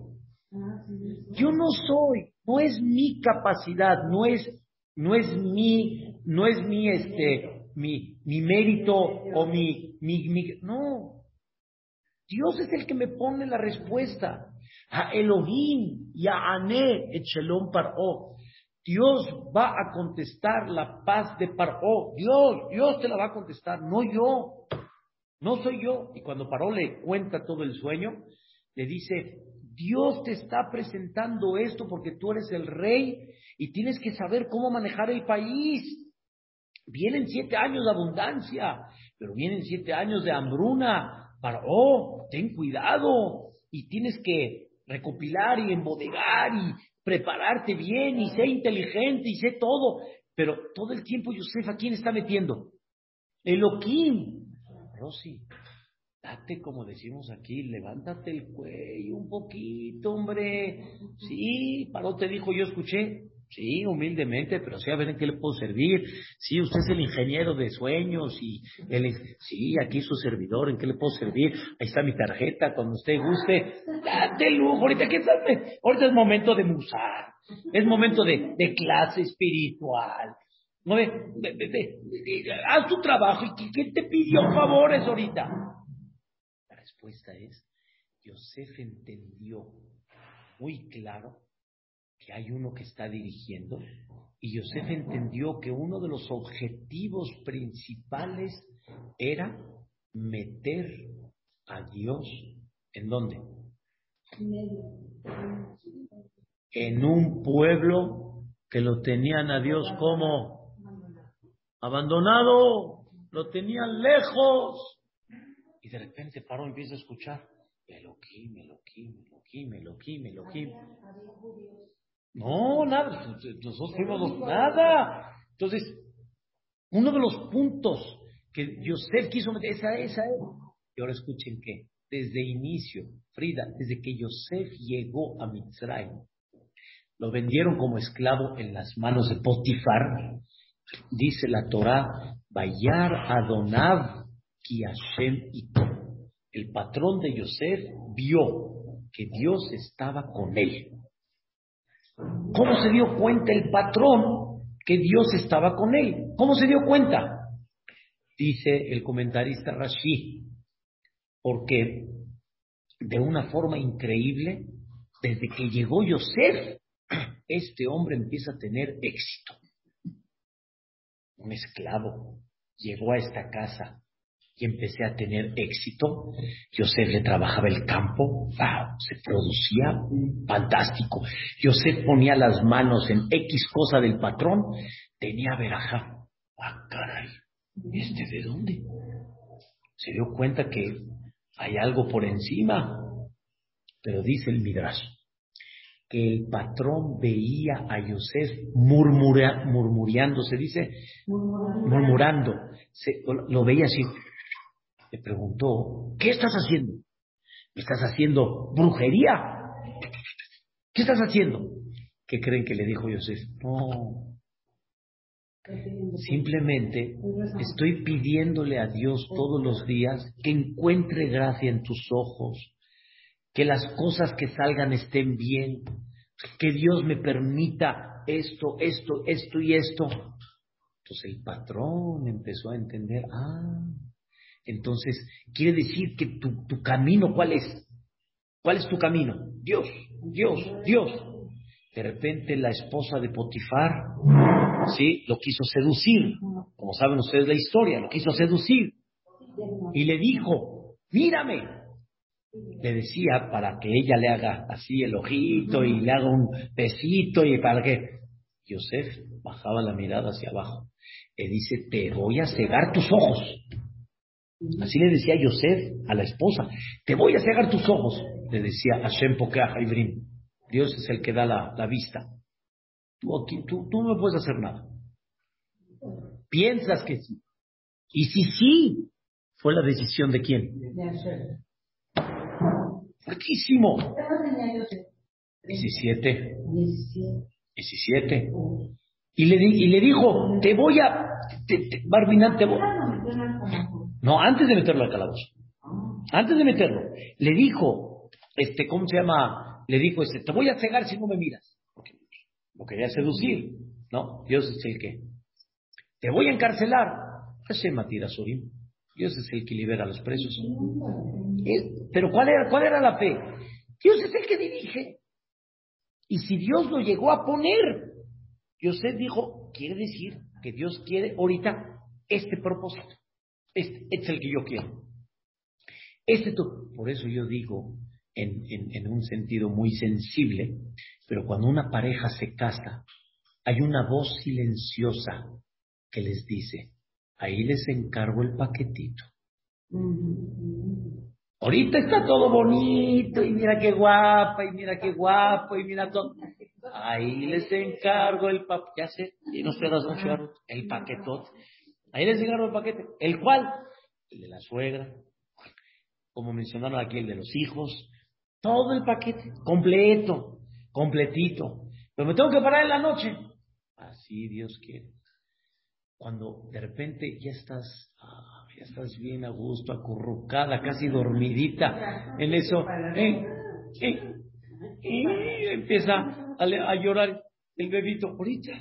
Yo no soy. No es mi capacidad, no es, no es mi, no es mi, este, mi, mi mérito o mi, mi, mi, no. Dios es el que me pone la respuesta. A Elohim y a Ané Echelon Paró. Dios va a contestar la paz de Paró. Dios, Dios te la va a contestar, no yo. No soy yo. Y cuando Paró le cuenta todo el sueño, le dice, Dios te está presentando esto porque tú eres el rey y tienes que saber cómo manejar el país. Vienen siete años de abundancia, pero vienen siete años de hambruna. Paró, ten cuidado y tienes que recopilar y embodegar y prepararte bien y sé inteligente y sé todo. Pero todo el tiempo Yosef, ¿a quién está metiendo? Elohim. Rosy, date como decimos aquí, levántate el cuello un poquito, hombre. Sí, Paró te dijo, yo escuché. Sí, humildemente, pero sí, a ver en qué le puedo servir. Sí, usted es el ingeniero de sueños y él, sí, aquí su servidor, ¿en qué le puedo servir? Ahí está mi tarjeta, cuando usted guste. Date lujo, ahorita, ¿qué ahorita es momento de musar, es momento de, de clase espiritual. No, ve, haz tu trabajo y ¿quién te pidió favores ahorita? La respuesta es, Yosef entendió muy claro que hay uno que está dirigiendo y Yosef entendió que uno de los objetivos principales era meter a Dios en dónde? En un pueblo que lo tenían a Dios como abandonado, lo tenían lejos. Y de repente paró y empieza a escuchar, Elohim, Elohim, Elohim, Elohim, Elohim. No, nada, nosotros fuimos nada. Entonces, uno de los puntos que Yosef quiso meter, esa, esa es. Y ahora escuchen que, desde inicio, Frida, desde que Yosef llegó a Mitzrayim, lo vendieron como esclavo en las manos de Potifar, dice la Torah, Bayar Adonav Ki Hashem El patrón de Yosef vio que Dios estaba con él. ¿Cómo se dio cuenta el patrón que Dios estaba con él? ¿Cómo se dio cuenta? Dice el comentarista Rashi, porque de una forma increíble, desde que llegó Yosef, este hombre empieza a tener éxito. Un esclavo llegó a esta casa y empecé a tener éxito. Yosef le trabajaba el campo, se producía fantástico. Yosef ponía las manos en X cosa del patrón, tenía veraja. Ah, caray, ¿este de dónde? Se dio cuenta que hay algo por encima. Pero dice el Midrash que el patrón veía a Yosef murmurando, se dice, murmurando, lo veía así, le preguntó, ¿qué estás haciendo? ¿Me estás haciendo brujería? ¿Qué estás haciendo? ¿Qué creen que le dijo Yosef? No. Simplemente estoy pidiéndole a Dios todos los días que encuentre gracia en tus ojos, que las cosas que salgan estén bien, que Dios me permita esto, esto, esto y esto. Entonces el patrón empezó a entender, ah, entonces, quiere decir que tu, camino, ¿cuál es? ¿Cuál es tu camino? Dios, Dios, Dios. De repente la esposa de Potifar, ¿sí? Lo quiso seducir. Como saben ustedes la historia, lo quiso seducir. Y le dijo, mírame. Le decía para que ella le haga así el ojito y le haga un besito y para que... Yosef bajaba la mirada hacia abajo. Le dice, te voy a cegar tus ojos. Así le decía Yosef a la esposa, te voy a cegar tus ojos, le decía Hashem Pokeach Ibrim. Dios es el que da la, vista. Tú, tú, tú no puedes hacer nada. Piensas que sí. Y si sí, fue la decisión de quién? De Fuertísimo. 17. 17. Y le, y le dijo, te voy a, te, te, te voy, no, antes de meterlo al calabozo. Antes de meterlo, le dijo, este, ¿cómo se llama? Le dijo, este, te voy a cegar si no me miras. Porque lo quería seducir, ¿no? Dios es el que. Te voy a encarcelar. Sorim. Dios es el que libera a los presos. Pero ¿cuál era, ¿cuál era la fe? Dios es el que dirige. Y si Dios lo llegó a poner, Yosef dijo, quiere decir que Dios quiere ahorita este propósito. Este, es el que yo quiero. Este por eso yo digo, en, en un sentido muy sensible, pero cuando una pareja se casa, hay una voz silenciosa que les dice, ahí les encargo el paquetito. Ahorita está todo bonito y mira qué guapa y mira qué guapo y mira todo. Ahí les encargo el paquete, ya sé, y no se mucho el paquetote. Ahí les encargo el paquete. ¿El cual? El de la suegra, como mencionaron aquí, el de los hijos. Todo el paquete, completo, completito. Pero me tengo que parar en la noche. Así Dios quiere. Cuando de repente ya estás, ah, ya estás bien a gusto, acurrucada, casi dormidita, en eso, eh, eh, y empieza a, llorar el bebito, ahorita,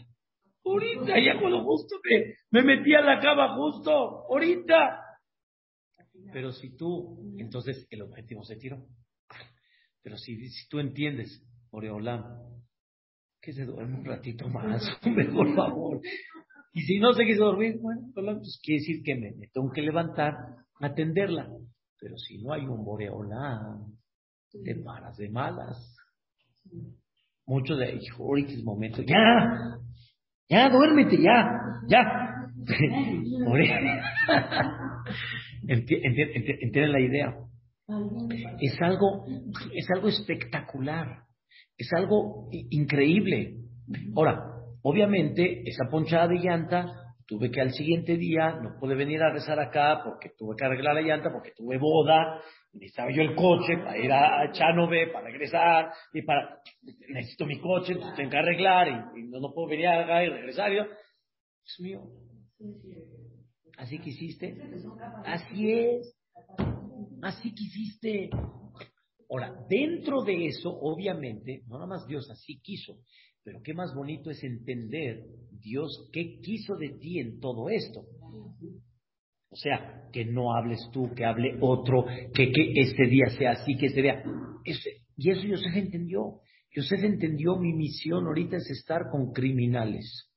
ahorita, ya cuando justo me, me metí a la cama, justo, ahorita. Pero si tú, entonces el objetivo se tiró. Pero si, si tú entiendes, Oreolam, que se duerme un ratito más, por favor. Y si no se quiso dormir, bueno, pues quiere decir que me, tengo que levantar, atenderla. Pero si no hay un Boreolam, te paras de malas. Muchos de ellos, ahorita es momento, ya, ya, duérmete, ya, ya. Entienden la idea. Es algo, es algo espectacular, es algo increíble. Ahora, obviamente, esa ponchada de llanta tuve que al siguiente día, no pude venir a rezar acá porque tuve que arreglar la llanta, porque tuve boda, necesitaba yo el coche para ir a Chanove, para regresar, y para, necesito mi coche, entonces tengo que arreglar, y, no, puedo venir acá y regresar. Yo, es mío. Así quisiste. Así es. Así quisiste. Ahora, dentro de eso, obviamente, no nada más Dios así quiso, pero qué más bonito es entender Dios qué quiso de ti en todo esto. O sea, que no hables tú, que hable otro, que, que este día sea así, que este día. y eso Yosef entendió. Yosef entendió mi misión ahorita es estar con criminales.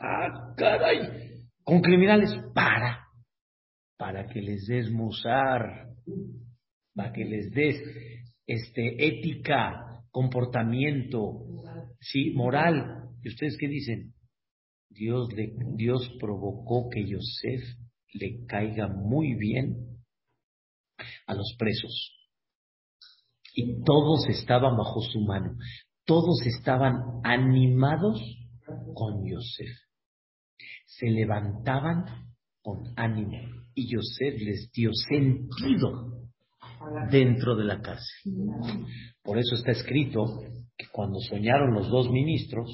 ¡Ah, caray! Con criminales, para. Para que les des musar, para que les des este, ética, comportamiento, sí, moral. ¿Y ustedes qué dicen? Dios, le, Dios provocó que Yosef le caiga muy bien a los presos. Y todos estaban bajo su mano. Todos estaban animados con Yosef. Se levantaban con ánimo. Y Yosef les dio sentido dentro de la cárcel. Por eso está escrito que cuando soñaron los dos ministros,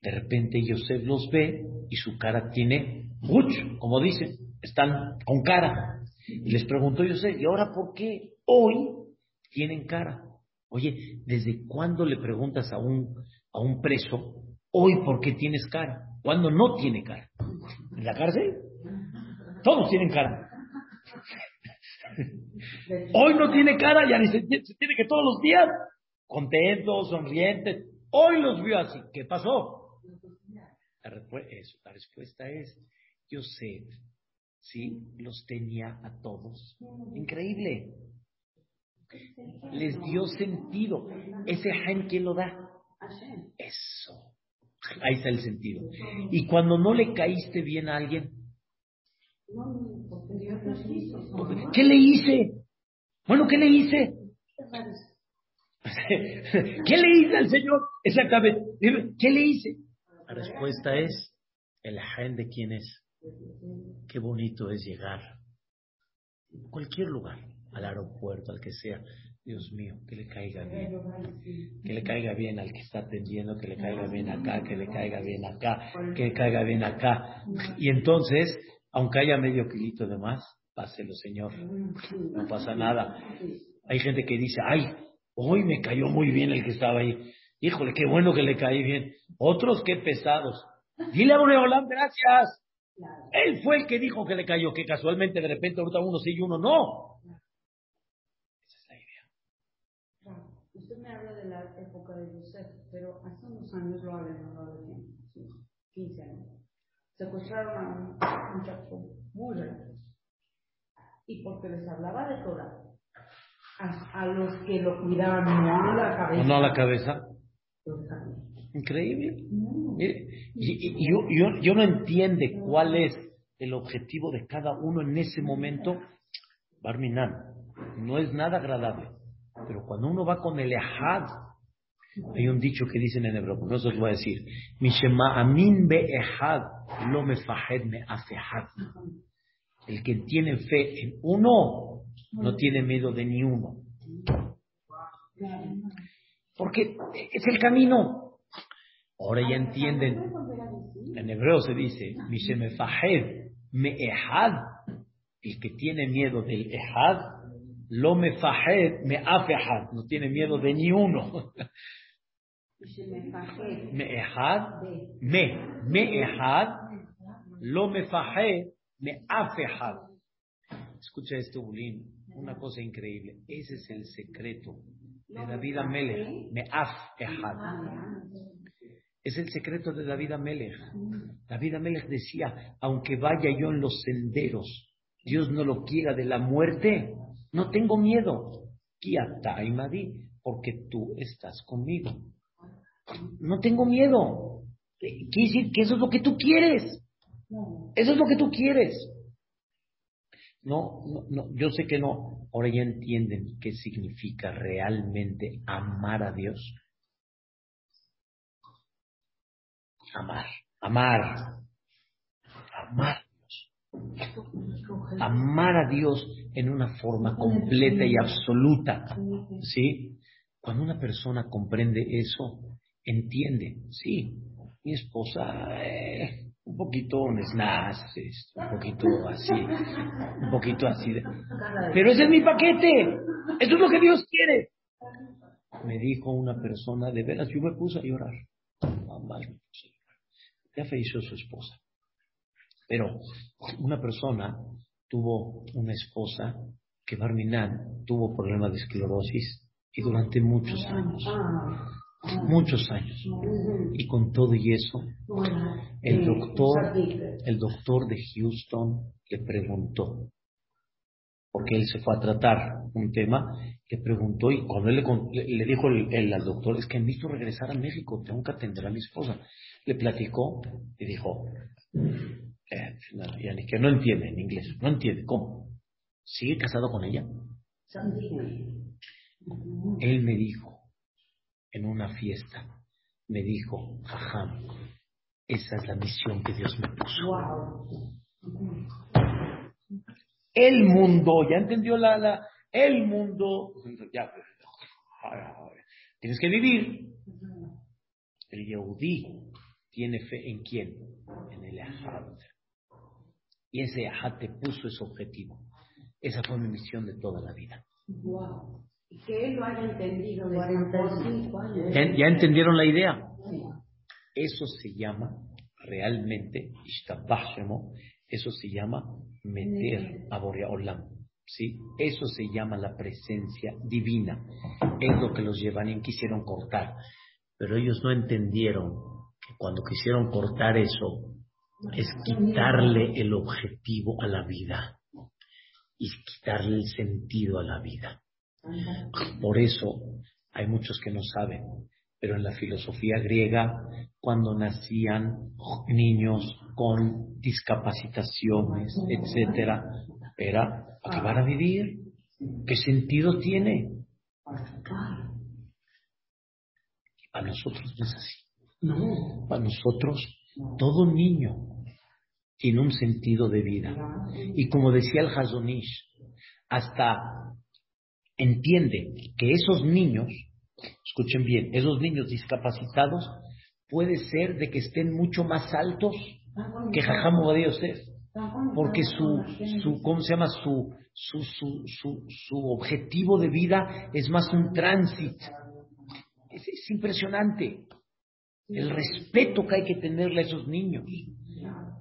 de repente Yosef los ve y su cara tiene mucho, como dicen, están con cara. Y les preguntó Yosef, ¿y ahora por qué hoy tienen cara? Oye, ¿desde cuándo le preguntas a un, a un preso, hoy por qué tienes cara? ¿Cuándo no tiene cara? ¿En la cárcel? Todos tienen cara. Hoy no tiene cara, ya ni se, se tiene que todos los días, contentos, sonrientes. Hoy los vio así. ¿Qué pasó? La, la respuesta es, Yosef, ¿sí? Los tenía a todos. Increíble. Les dio sentido. Ese gen, ¿quién lo da? Eso. Ahí está el sentido. Y cuando no le caíste bien a alguien, ¿qué le hice? Bueno, ¿qué le hice? ¿Qué le hice al Señor? Exactamente. ¿Qué le hice? La respuesta es el gen de quién es. Qué bonito es llegar. Cualquier lugar, al aeropuerto, al que sea. Dios mío, que le caiga bien. Que le caiga bien al que está atendiendo, que le caiga bien acá, que le caiga bien acá, que le caiga bien acá. Y entonces, aunque haya medio kilito de más, páselo, Señor. No pasa nada. Hay gente que dice, ay, hoy me cayó muy bien el que estaba ahí. Híjole, qué bueno que le caí bien. Otros, qué pesados. Dile a Boreolán, gracias. Él fue el que dijo que le cayó, que casualmente de repente ahorita uno sí y uno no. Esa es la idea. Usted me habla de la época de José, pero hace unos años lo hablan, no lo de 15 años. Secuestraron a un muchacho muy grande. Y porque les hablaba de Torah, a, los que lo cuidaban no a la cabeza. No a la cabeza. Increíble. Y, yo, yo, yo, no entiende cuál es el objetivo de cada uno en ese momento. Barminan, no es nada agradable. Pero cuando uno va con el ehad, hay un dicho que dicen en hebreo, no se los voy a decir. amin be ehad, lo me fahed me afehad. El que tiene fe en uno, no tiene miedo de ni uno. Porque es el camino. Ahora ya entienden. En hebreo se dice, Mishemefahed me ehad. El que tiene miedo del ehad, lo me fahed me afehad. No tiene miedo de ni uno. me ehad, me, me ehad, lo me fahed me afehad. Escucha esto, Bulín. Una cosa increíble. Ese es el secreto de David Amelech. Me afehad. Es el secreto de David Amelech. David Amelech decía, aunque vaya yo en los senderos, Dios no lo quiera de la muerte, no tengo miedo. Porque tú estás conmigo. No tengo miedo. Quiere decir que eso es lo que tú quieres. Eso es lo que tú quieres. No, no, no, yo sé que no. Ahora ya entienden qué significa realmente amar a Dios. Amar, amar, amar a Dios. Amar a Dios en una forma completa y absoluta. ¿Sí? Cuando una persona comprende eso, entiende, sí, mi esposa, eh, un poquito nesnaz, un poquito así, un poquito así. Pero ese es mi paquete, eso es lo que Dios quiere. Me dijo una persona, de veras, yo me puse a llorar. Ya falleció su esposa. Pero una persona tuvo una esposa que Barminan tuvo problemas de esclerosis y durante muchos años, muchos años. Y con todo y eso, el doctor, el doctor de Houston le preguntó, porque él se fue a tratar un tema, le preguntó y cuando él le, dijo el, al doctor, es que necesito regresar a México, tengo que atender a mi esposa. Le platicó y dijo, eh, que no entiende en inglés, no entiende, ¿cómo? ¿Sigue casado con ella? Él me dijo, en una fiesta, me dijo, jajam, esa es la misión que Dios me puso. El mundo, ya entendió la, la el mundo, ya, tienes que vivir. El Yehudí tiene fe en quién? En el Ahad. Y ese Ahad te puso ese objetivo. Esa fue mi misión de toda la vida. Wow. Que él lo haya entendido ¿Ya, ¿Ya entendieron la idea? Eso se llama realmente, eso se llama meter a Borea Olam. ¿sí? Eso se llama la presencia divina. Es lo que los llevan quisieron cortar. Pero ellos no entendieron cuando quisieron cortar eso, es quitarle el objetivo a la vida y quitarle el sentido a la vida. Por eso hay muchos que no saben, pero en la filosofía griega, cuando nacían niños con discapacitaciones, etcétera, era acabar a vivir. ¿Qué sentido tiene? Para nosotros no es así. Para nosotros, todo niño tiene un sentido de vida. Y como decía el Hazonish, hasta entiende que esos niños escuchen bien, esos niños discapacitados puede ser de que estén mucho más altos que Jajam Yosef. porque su, su ¿cómo se llama? Su, su, su, su, su objetivo de vida es más un tránsito. Es, es impresionante el respeto que hay que tenerle a esos niños.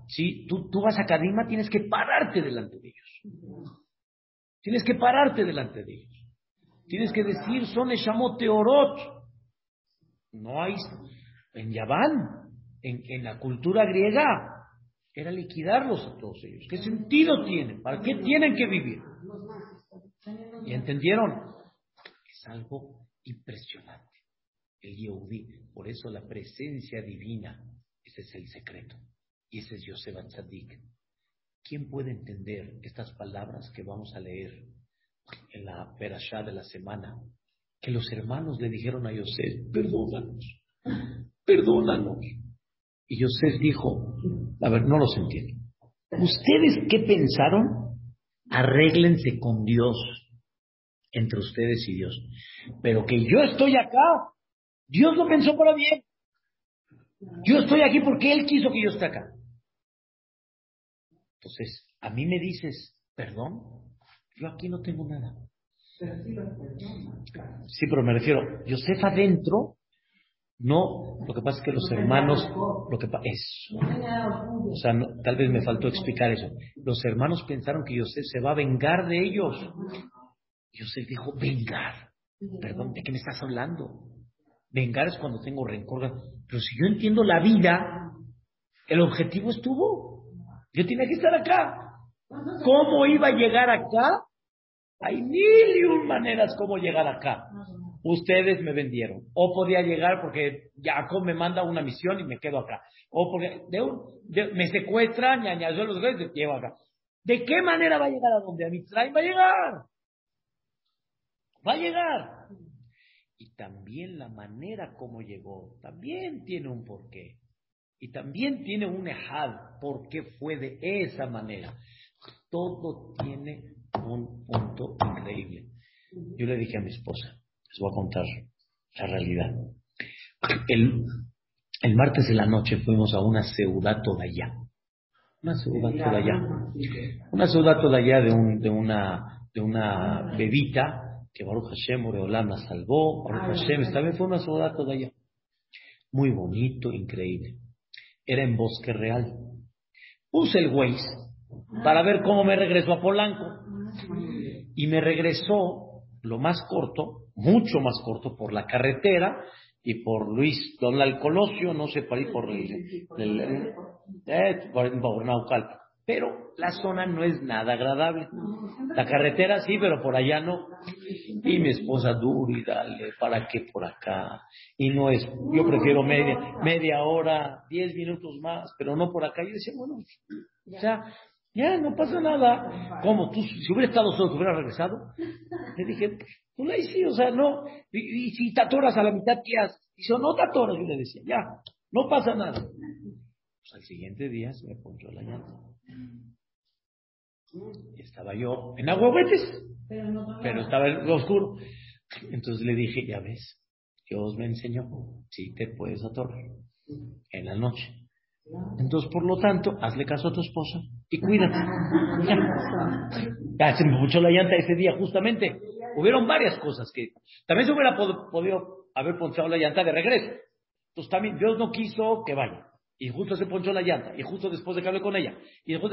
¿Sí? Tú, tú vas a Kadima, tienes que pararte delante de ellos. Tienes que pararte delante de ellos. Tienes que decir, son Eshamot Orot. No hay. En Yaván, en, en la cultura griega, era liquidarlos a todos ellos. ¿Qué sentido tienen? ¿Para qué tienen que vivir? ¿Y entendieron? Es algo impresionante. El Yehudi, por eso la presencia divina, ese es el secreto. Y ese es Yosef Atzadik. ¿Quién puede entender estas palabras que vamos a leer en la perashá de la semana? Que los hermanos le dijeron a Yosef, perdónanos, perdónanos. Y Yosef dijo, a ver, no los entiendo. ¿Ustedes qué pensaron? Arréglense con Dios, entre ustedes y Dios. Pero que yo estoy acá, Dios lo pensó para bien. Yo estoy aquí porque Él quiso que yo esté acá. Entonces, a mí me dices, perdón, yo aquí no tengo nada. Sí, pero me refiero, Yosef adentro, no, lo que pasa es que los hermanos, lo que es, o sea, tal vez me faltó explicar eso. Los hermanos pensaron que Yosef se va a vengar de ellos. Yosef dijo, vengar. Perdón, ¿de qué me estás hablando? Vengar es cuando tengo rencor. Pero si yo entiendo la vida, el objetivo estuvo. Yo tenía que estar acá. ¿Cómo iba a llegar acá? Hay mil y un maneras cómo llegar acá. Ustedes me vendieron. O podía llegar porque Jacob me manda una misión y me quedo acá. O porque me secuestran, y los y llevo acá. ¿De qué manera va a llegar a donde? A Mitzrayim va a llegar. Va a llegar. También la manera como llegó, también tiene un porqué. Y también tiene un ejad, por qué fue de esa manera. Todo tiene un punto increíble. Yo le dije a mi esposa, les voy a contar la realidad. El, el martes de la noche fuimos a una ciudad toda allá. Una ciudad toda allá. Una ciudad toda allá de, un, de, una, de una bebita que Baruch Hashem Oreolam la salvó. Baruch Hashem, también fue una ciudad toda allá. Muy bonito, increíble era en Bosque Real. Puse el Waze para ver cómo me regresó a Polanco. Y me regresó lo más corto, mucho más corto, por la carretera y por Luis Donald Colosio, no sé, por ahí por el, eh, por Naucalpa. Pero la zona no es nada agradable. La carretera sí, pero por allá no. Y mi esposa, duro y dale, ¿para qué por acá? Y no es, yo prefiero media, media hora, diez minutos más, pero no por acá. Yo decía, bueno, o sea, ya no pasa nada. ¿Cómo? ¿Tú, si hubiera estado solo, te hubiera regresado? Le dije, tú le sí, o sea, no. Y, si te atoras a la mitad, ¿qué haces? Dice, no te atoras, yo le decía, ya, no pasa nada. Pues al siguiente día se me ponchó la llanta. Estaba yo en aguahuetes, pero estaba oscuro. Entonces le dije, ya ves, Dios me enseñó, si te puedes atorar en la noche. Entonces, por lo tanto, hazle caso a tu esposa y cuídate. Ya, se me puchó la llanta ese día, justamente. Hubieron varias cosas que también se hubiera podido haber ponchado la llanta de regreso. Entonces, también Dios no quiso que vaya. Y justo se ponchó la llanta. Y justo después de que hablé con ella. Y después,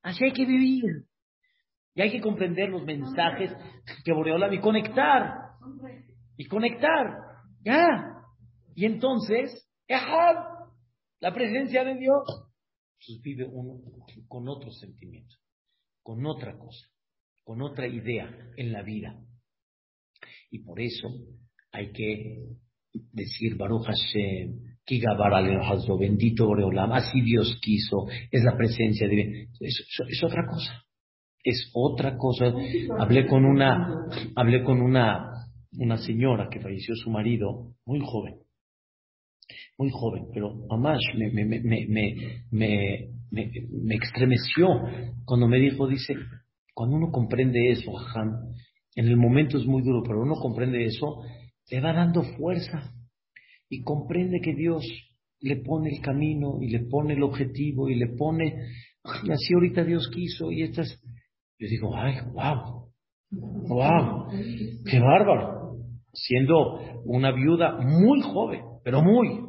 así hay que vivir. Y hay que comprender los mensajes que Boreola y conectar. Y conectar. Ya. Y entonces, la presencia de Dios, pues vive uno con otro sentimiento, con otra cosa, con otra idea en la vida. Y por eso hay que decir Baruch Hashem, bendito Boreolam, así Dios quiso, es la presencia de es, es, otra cosa, es otra cosa. Hablé con una, hablé con una, una señora que falleció su marido, muy joven, muy joven, pero mamá me, me, me, me, me, extremeció cuando me dijo, dice, cuando uno comprende eso, en el momento es muy duro, pero uno comprende eso, le va dando fuerza y comprende que Dios le pone el camino y le pone el objetivo y le pone así ahorita Dios quiso y estas... Yo digo, ay, wow, wow, qué bárbaro. Siendo una viuda muy joven, pero muy,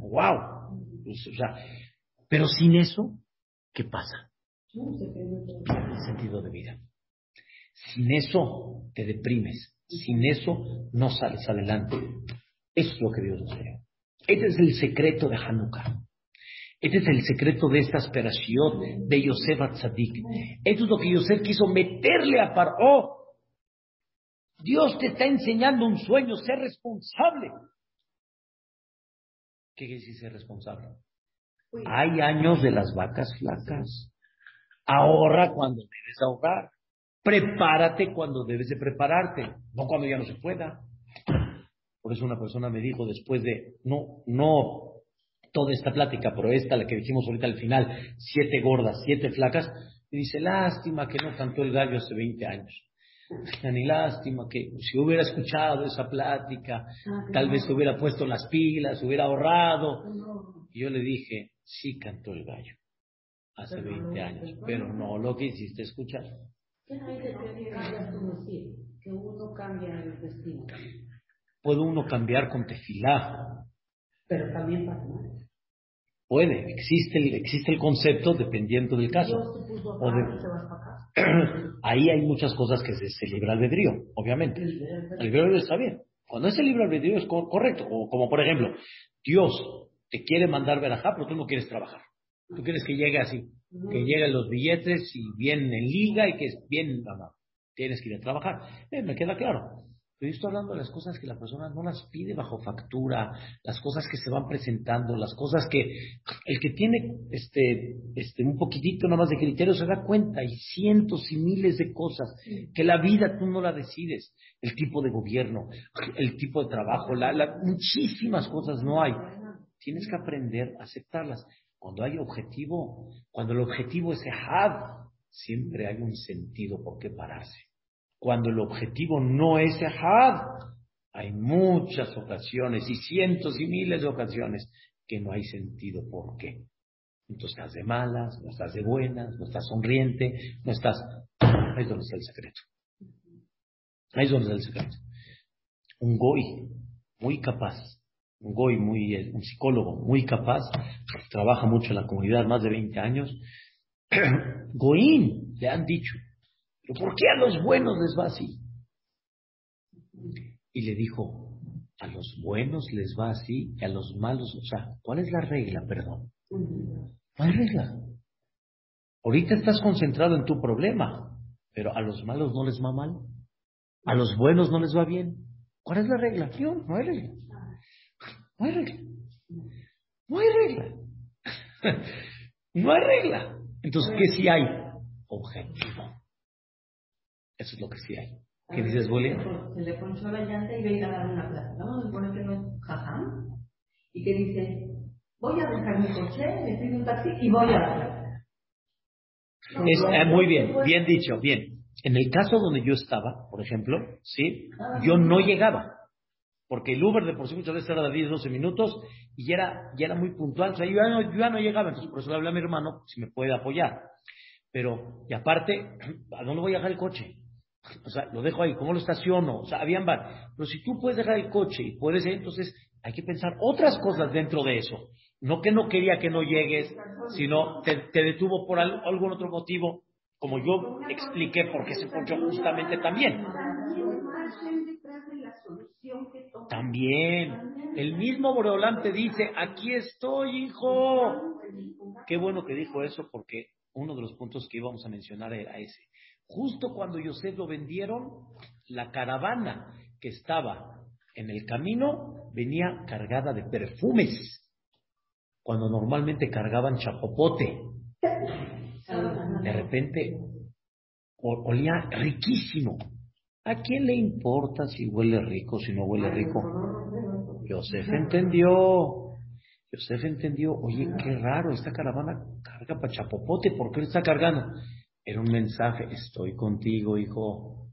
wow. Pues, o sea, pero sin eso, ¿qué pasa? El sentido de vida. Sin eso te deprimes. Sin eso no sales adelante. Eso es lo que Dios nos dio. Este es el secreto de Hanukkah. Este es el secreto de esta aspiración de Yosef Atzadik. Esto es lo que Yosef quiso meterle a Paró. Dios te está enseñando un sueño, ser responsable. ¿Qué quiere decir ser responsable? Hay años de las vacas flacas. Ahorra cuando debes ahorrar. Prepárate cuando debes de prepararte, no cuando ya no se pueda. Por eso una persona me dijo después de, no, no toda esta plática, pero esta, la que dijimos ahorita al final, siete gordas, siete flacas, me dice, lástima que no cantó el gallo hace 20 años. Ni lástima que si hubiera escuchado esa plática, ah, tal vez se hubiera puesto las pilas, hubiera ahorrado. Y yo le dije, sí cantó el gallo hace 20 años, pero no lo que hiciste escuchar. ¿Qué que uno cambia el destino? Puede uno cambiar con tefilá. Pero también pasa Puede, existe el, existe el concepto dependiendo del caso. Ahí hay muchas cosas que se, se libra albedrío, obviamente. El libre albedrío está bien. Cuando ese libre albedrío es correcto, o como por ejemplo, Dios te quiere mandar verajá, pero tú no quieres trabajar. Tú quieres que llegue así, que lleguen los billetes y bien en liga y que es bien, tienes que ir a trabajar. Eh, me queda claro. Pero yo estoy hablando de las cosas que la persona no las pide bajo factura, las cosas que se van presentando, las cosas que el que tiene este, este, un poquitito nada más de criterio se da cuenta, y cientos y miles de cosas que la vida tú no la decides, el tipo de gobierno, el tipo de trabajo, la, muchísimas cosas no hay. Tienes que aprender a aceptarlas. Cuando hay objetivo, cuando el objetivo es Ehad, siempre hay un sentido por qué pararse. Cuando el objetivo no es Ehad, hay muchas ocasiones y cientos y miles de ocasiones que no hay sentido por qué. Entonces estás de malas, no estás de buenas, no estás sonriente, no estás... Ahí es donde está el secreto. Ahí es donde está el secreto. Un goy muy capaz un goy muy, eh, un psicólogo muy capaz, trabaja mucho en la comunidad, más de 20 años. Goín, le han dicho, ¿pero por qué a los buenos les va así? Y le dijo, a los buenos les va así y a los malos, o sea, ¿cuál es la regla, perdón? No hay regla. Ahorita estás concentrado en tu problema, pero a los malos no les va mal, a los buenos no les va bien. ¿Cuál es la regla? No, hay regla. No hay regla. No hay regla. no hay regla. Entonces, ¿qué sí hay? Objetivo. Eso es lo que sí hay. ¿Qué dices, William? Se le ponchó la llanta y ve a dar una clase. Vamos a suponer que no es jajam. Y que dice, voy a dejar mi coche, me pido un taxi y voy a la clase. Eh, muy bien, bien dicho, bien. En el caso donde yo estaba, por ejemplo, ¿sí? Ah, yo no llegaba porque el Uber de por sí muchas veces era de 10, 12 minutos y ya era, ya era muy puntual. O sea, yo ya, no, yo ya no llegaba, entonces por eso le hablé a mi hermano si me puede apoyar. Pero, y aparte, ¿a dónde voy a dejar el coche? O sea, lo dejo ahí, ¿cómo lo estaciono? O sea, habían bar. Pero si tú puedes dejar el coche y puedes, entonces hay que pensar otras cosas dentro de eso. No que no quería que no llegues, sino te, te detuvo por algún otro motivo, como yo expliqué por qué se ponchó justamente también. También, el mismo Boreolante dice, aquí estoy, hijo. Qué bueno que dijo eso porque uno de los puntos que íbamos a mencionar era ese. Justo cuando Yosef lo vendieron, la caravana que estaba en el camino venía cargada de perfumes, cuando normalmente cargaban chapopote. De repente olía riquísimo. ¿A quién le importa si huele rico, si no huele rico? Yosef entendió. Yosef entendió, oye, qué raro, esta caravana carga para Chapopote, ¿por qué está cargando? Era un mensaje, estoy contigo, hijo.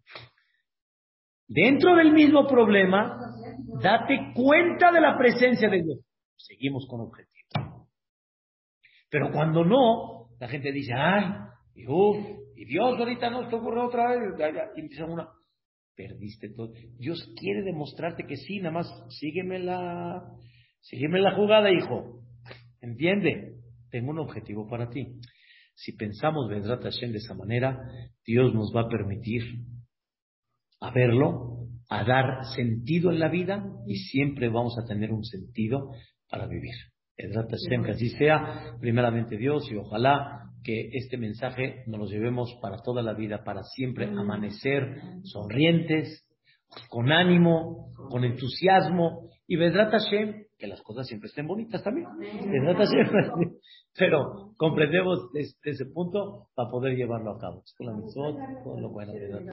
Dentro del mismo problema, date cuenta de la presencia de Dios. Seguimos con objetivo. Pero cuando no, la gente dice, ay, y y Dios ahorita no te ocurre otra vez, y empieza una, perdiste todo. Dios quiere demostrarte que sí, nada más sígueme la, sígueme la jugada, hijo. ¿Entiende? Tengo un objetivo para ti. Si pensamos Vedrat Hashem de esa manera, Dios nos va a permitir a verlo, a dar sentido en la vida y siempre vamos a tener un sentido para vivir. Vedrat Hashem, que así sea, primeramente Dios y ojalá que este mensaje nos lo llevemos para toda la vida, para siempre amanecer sonrientes, con ánimo, con entusiasmo y Vedrat Hashem, que las cosas siempre estén bonitas también. Pero comprendemos desde ese punto para poder llevarlo a cabo. Con la todo lo bueno.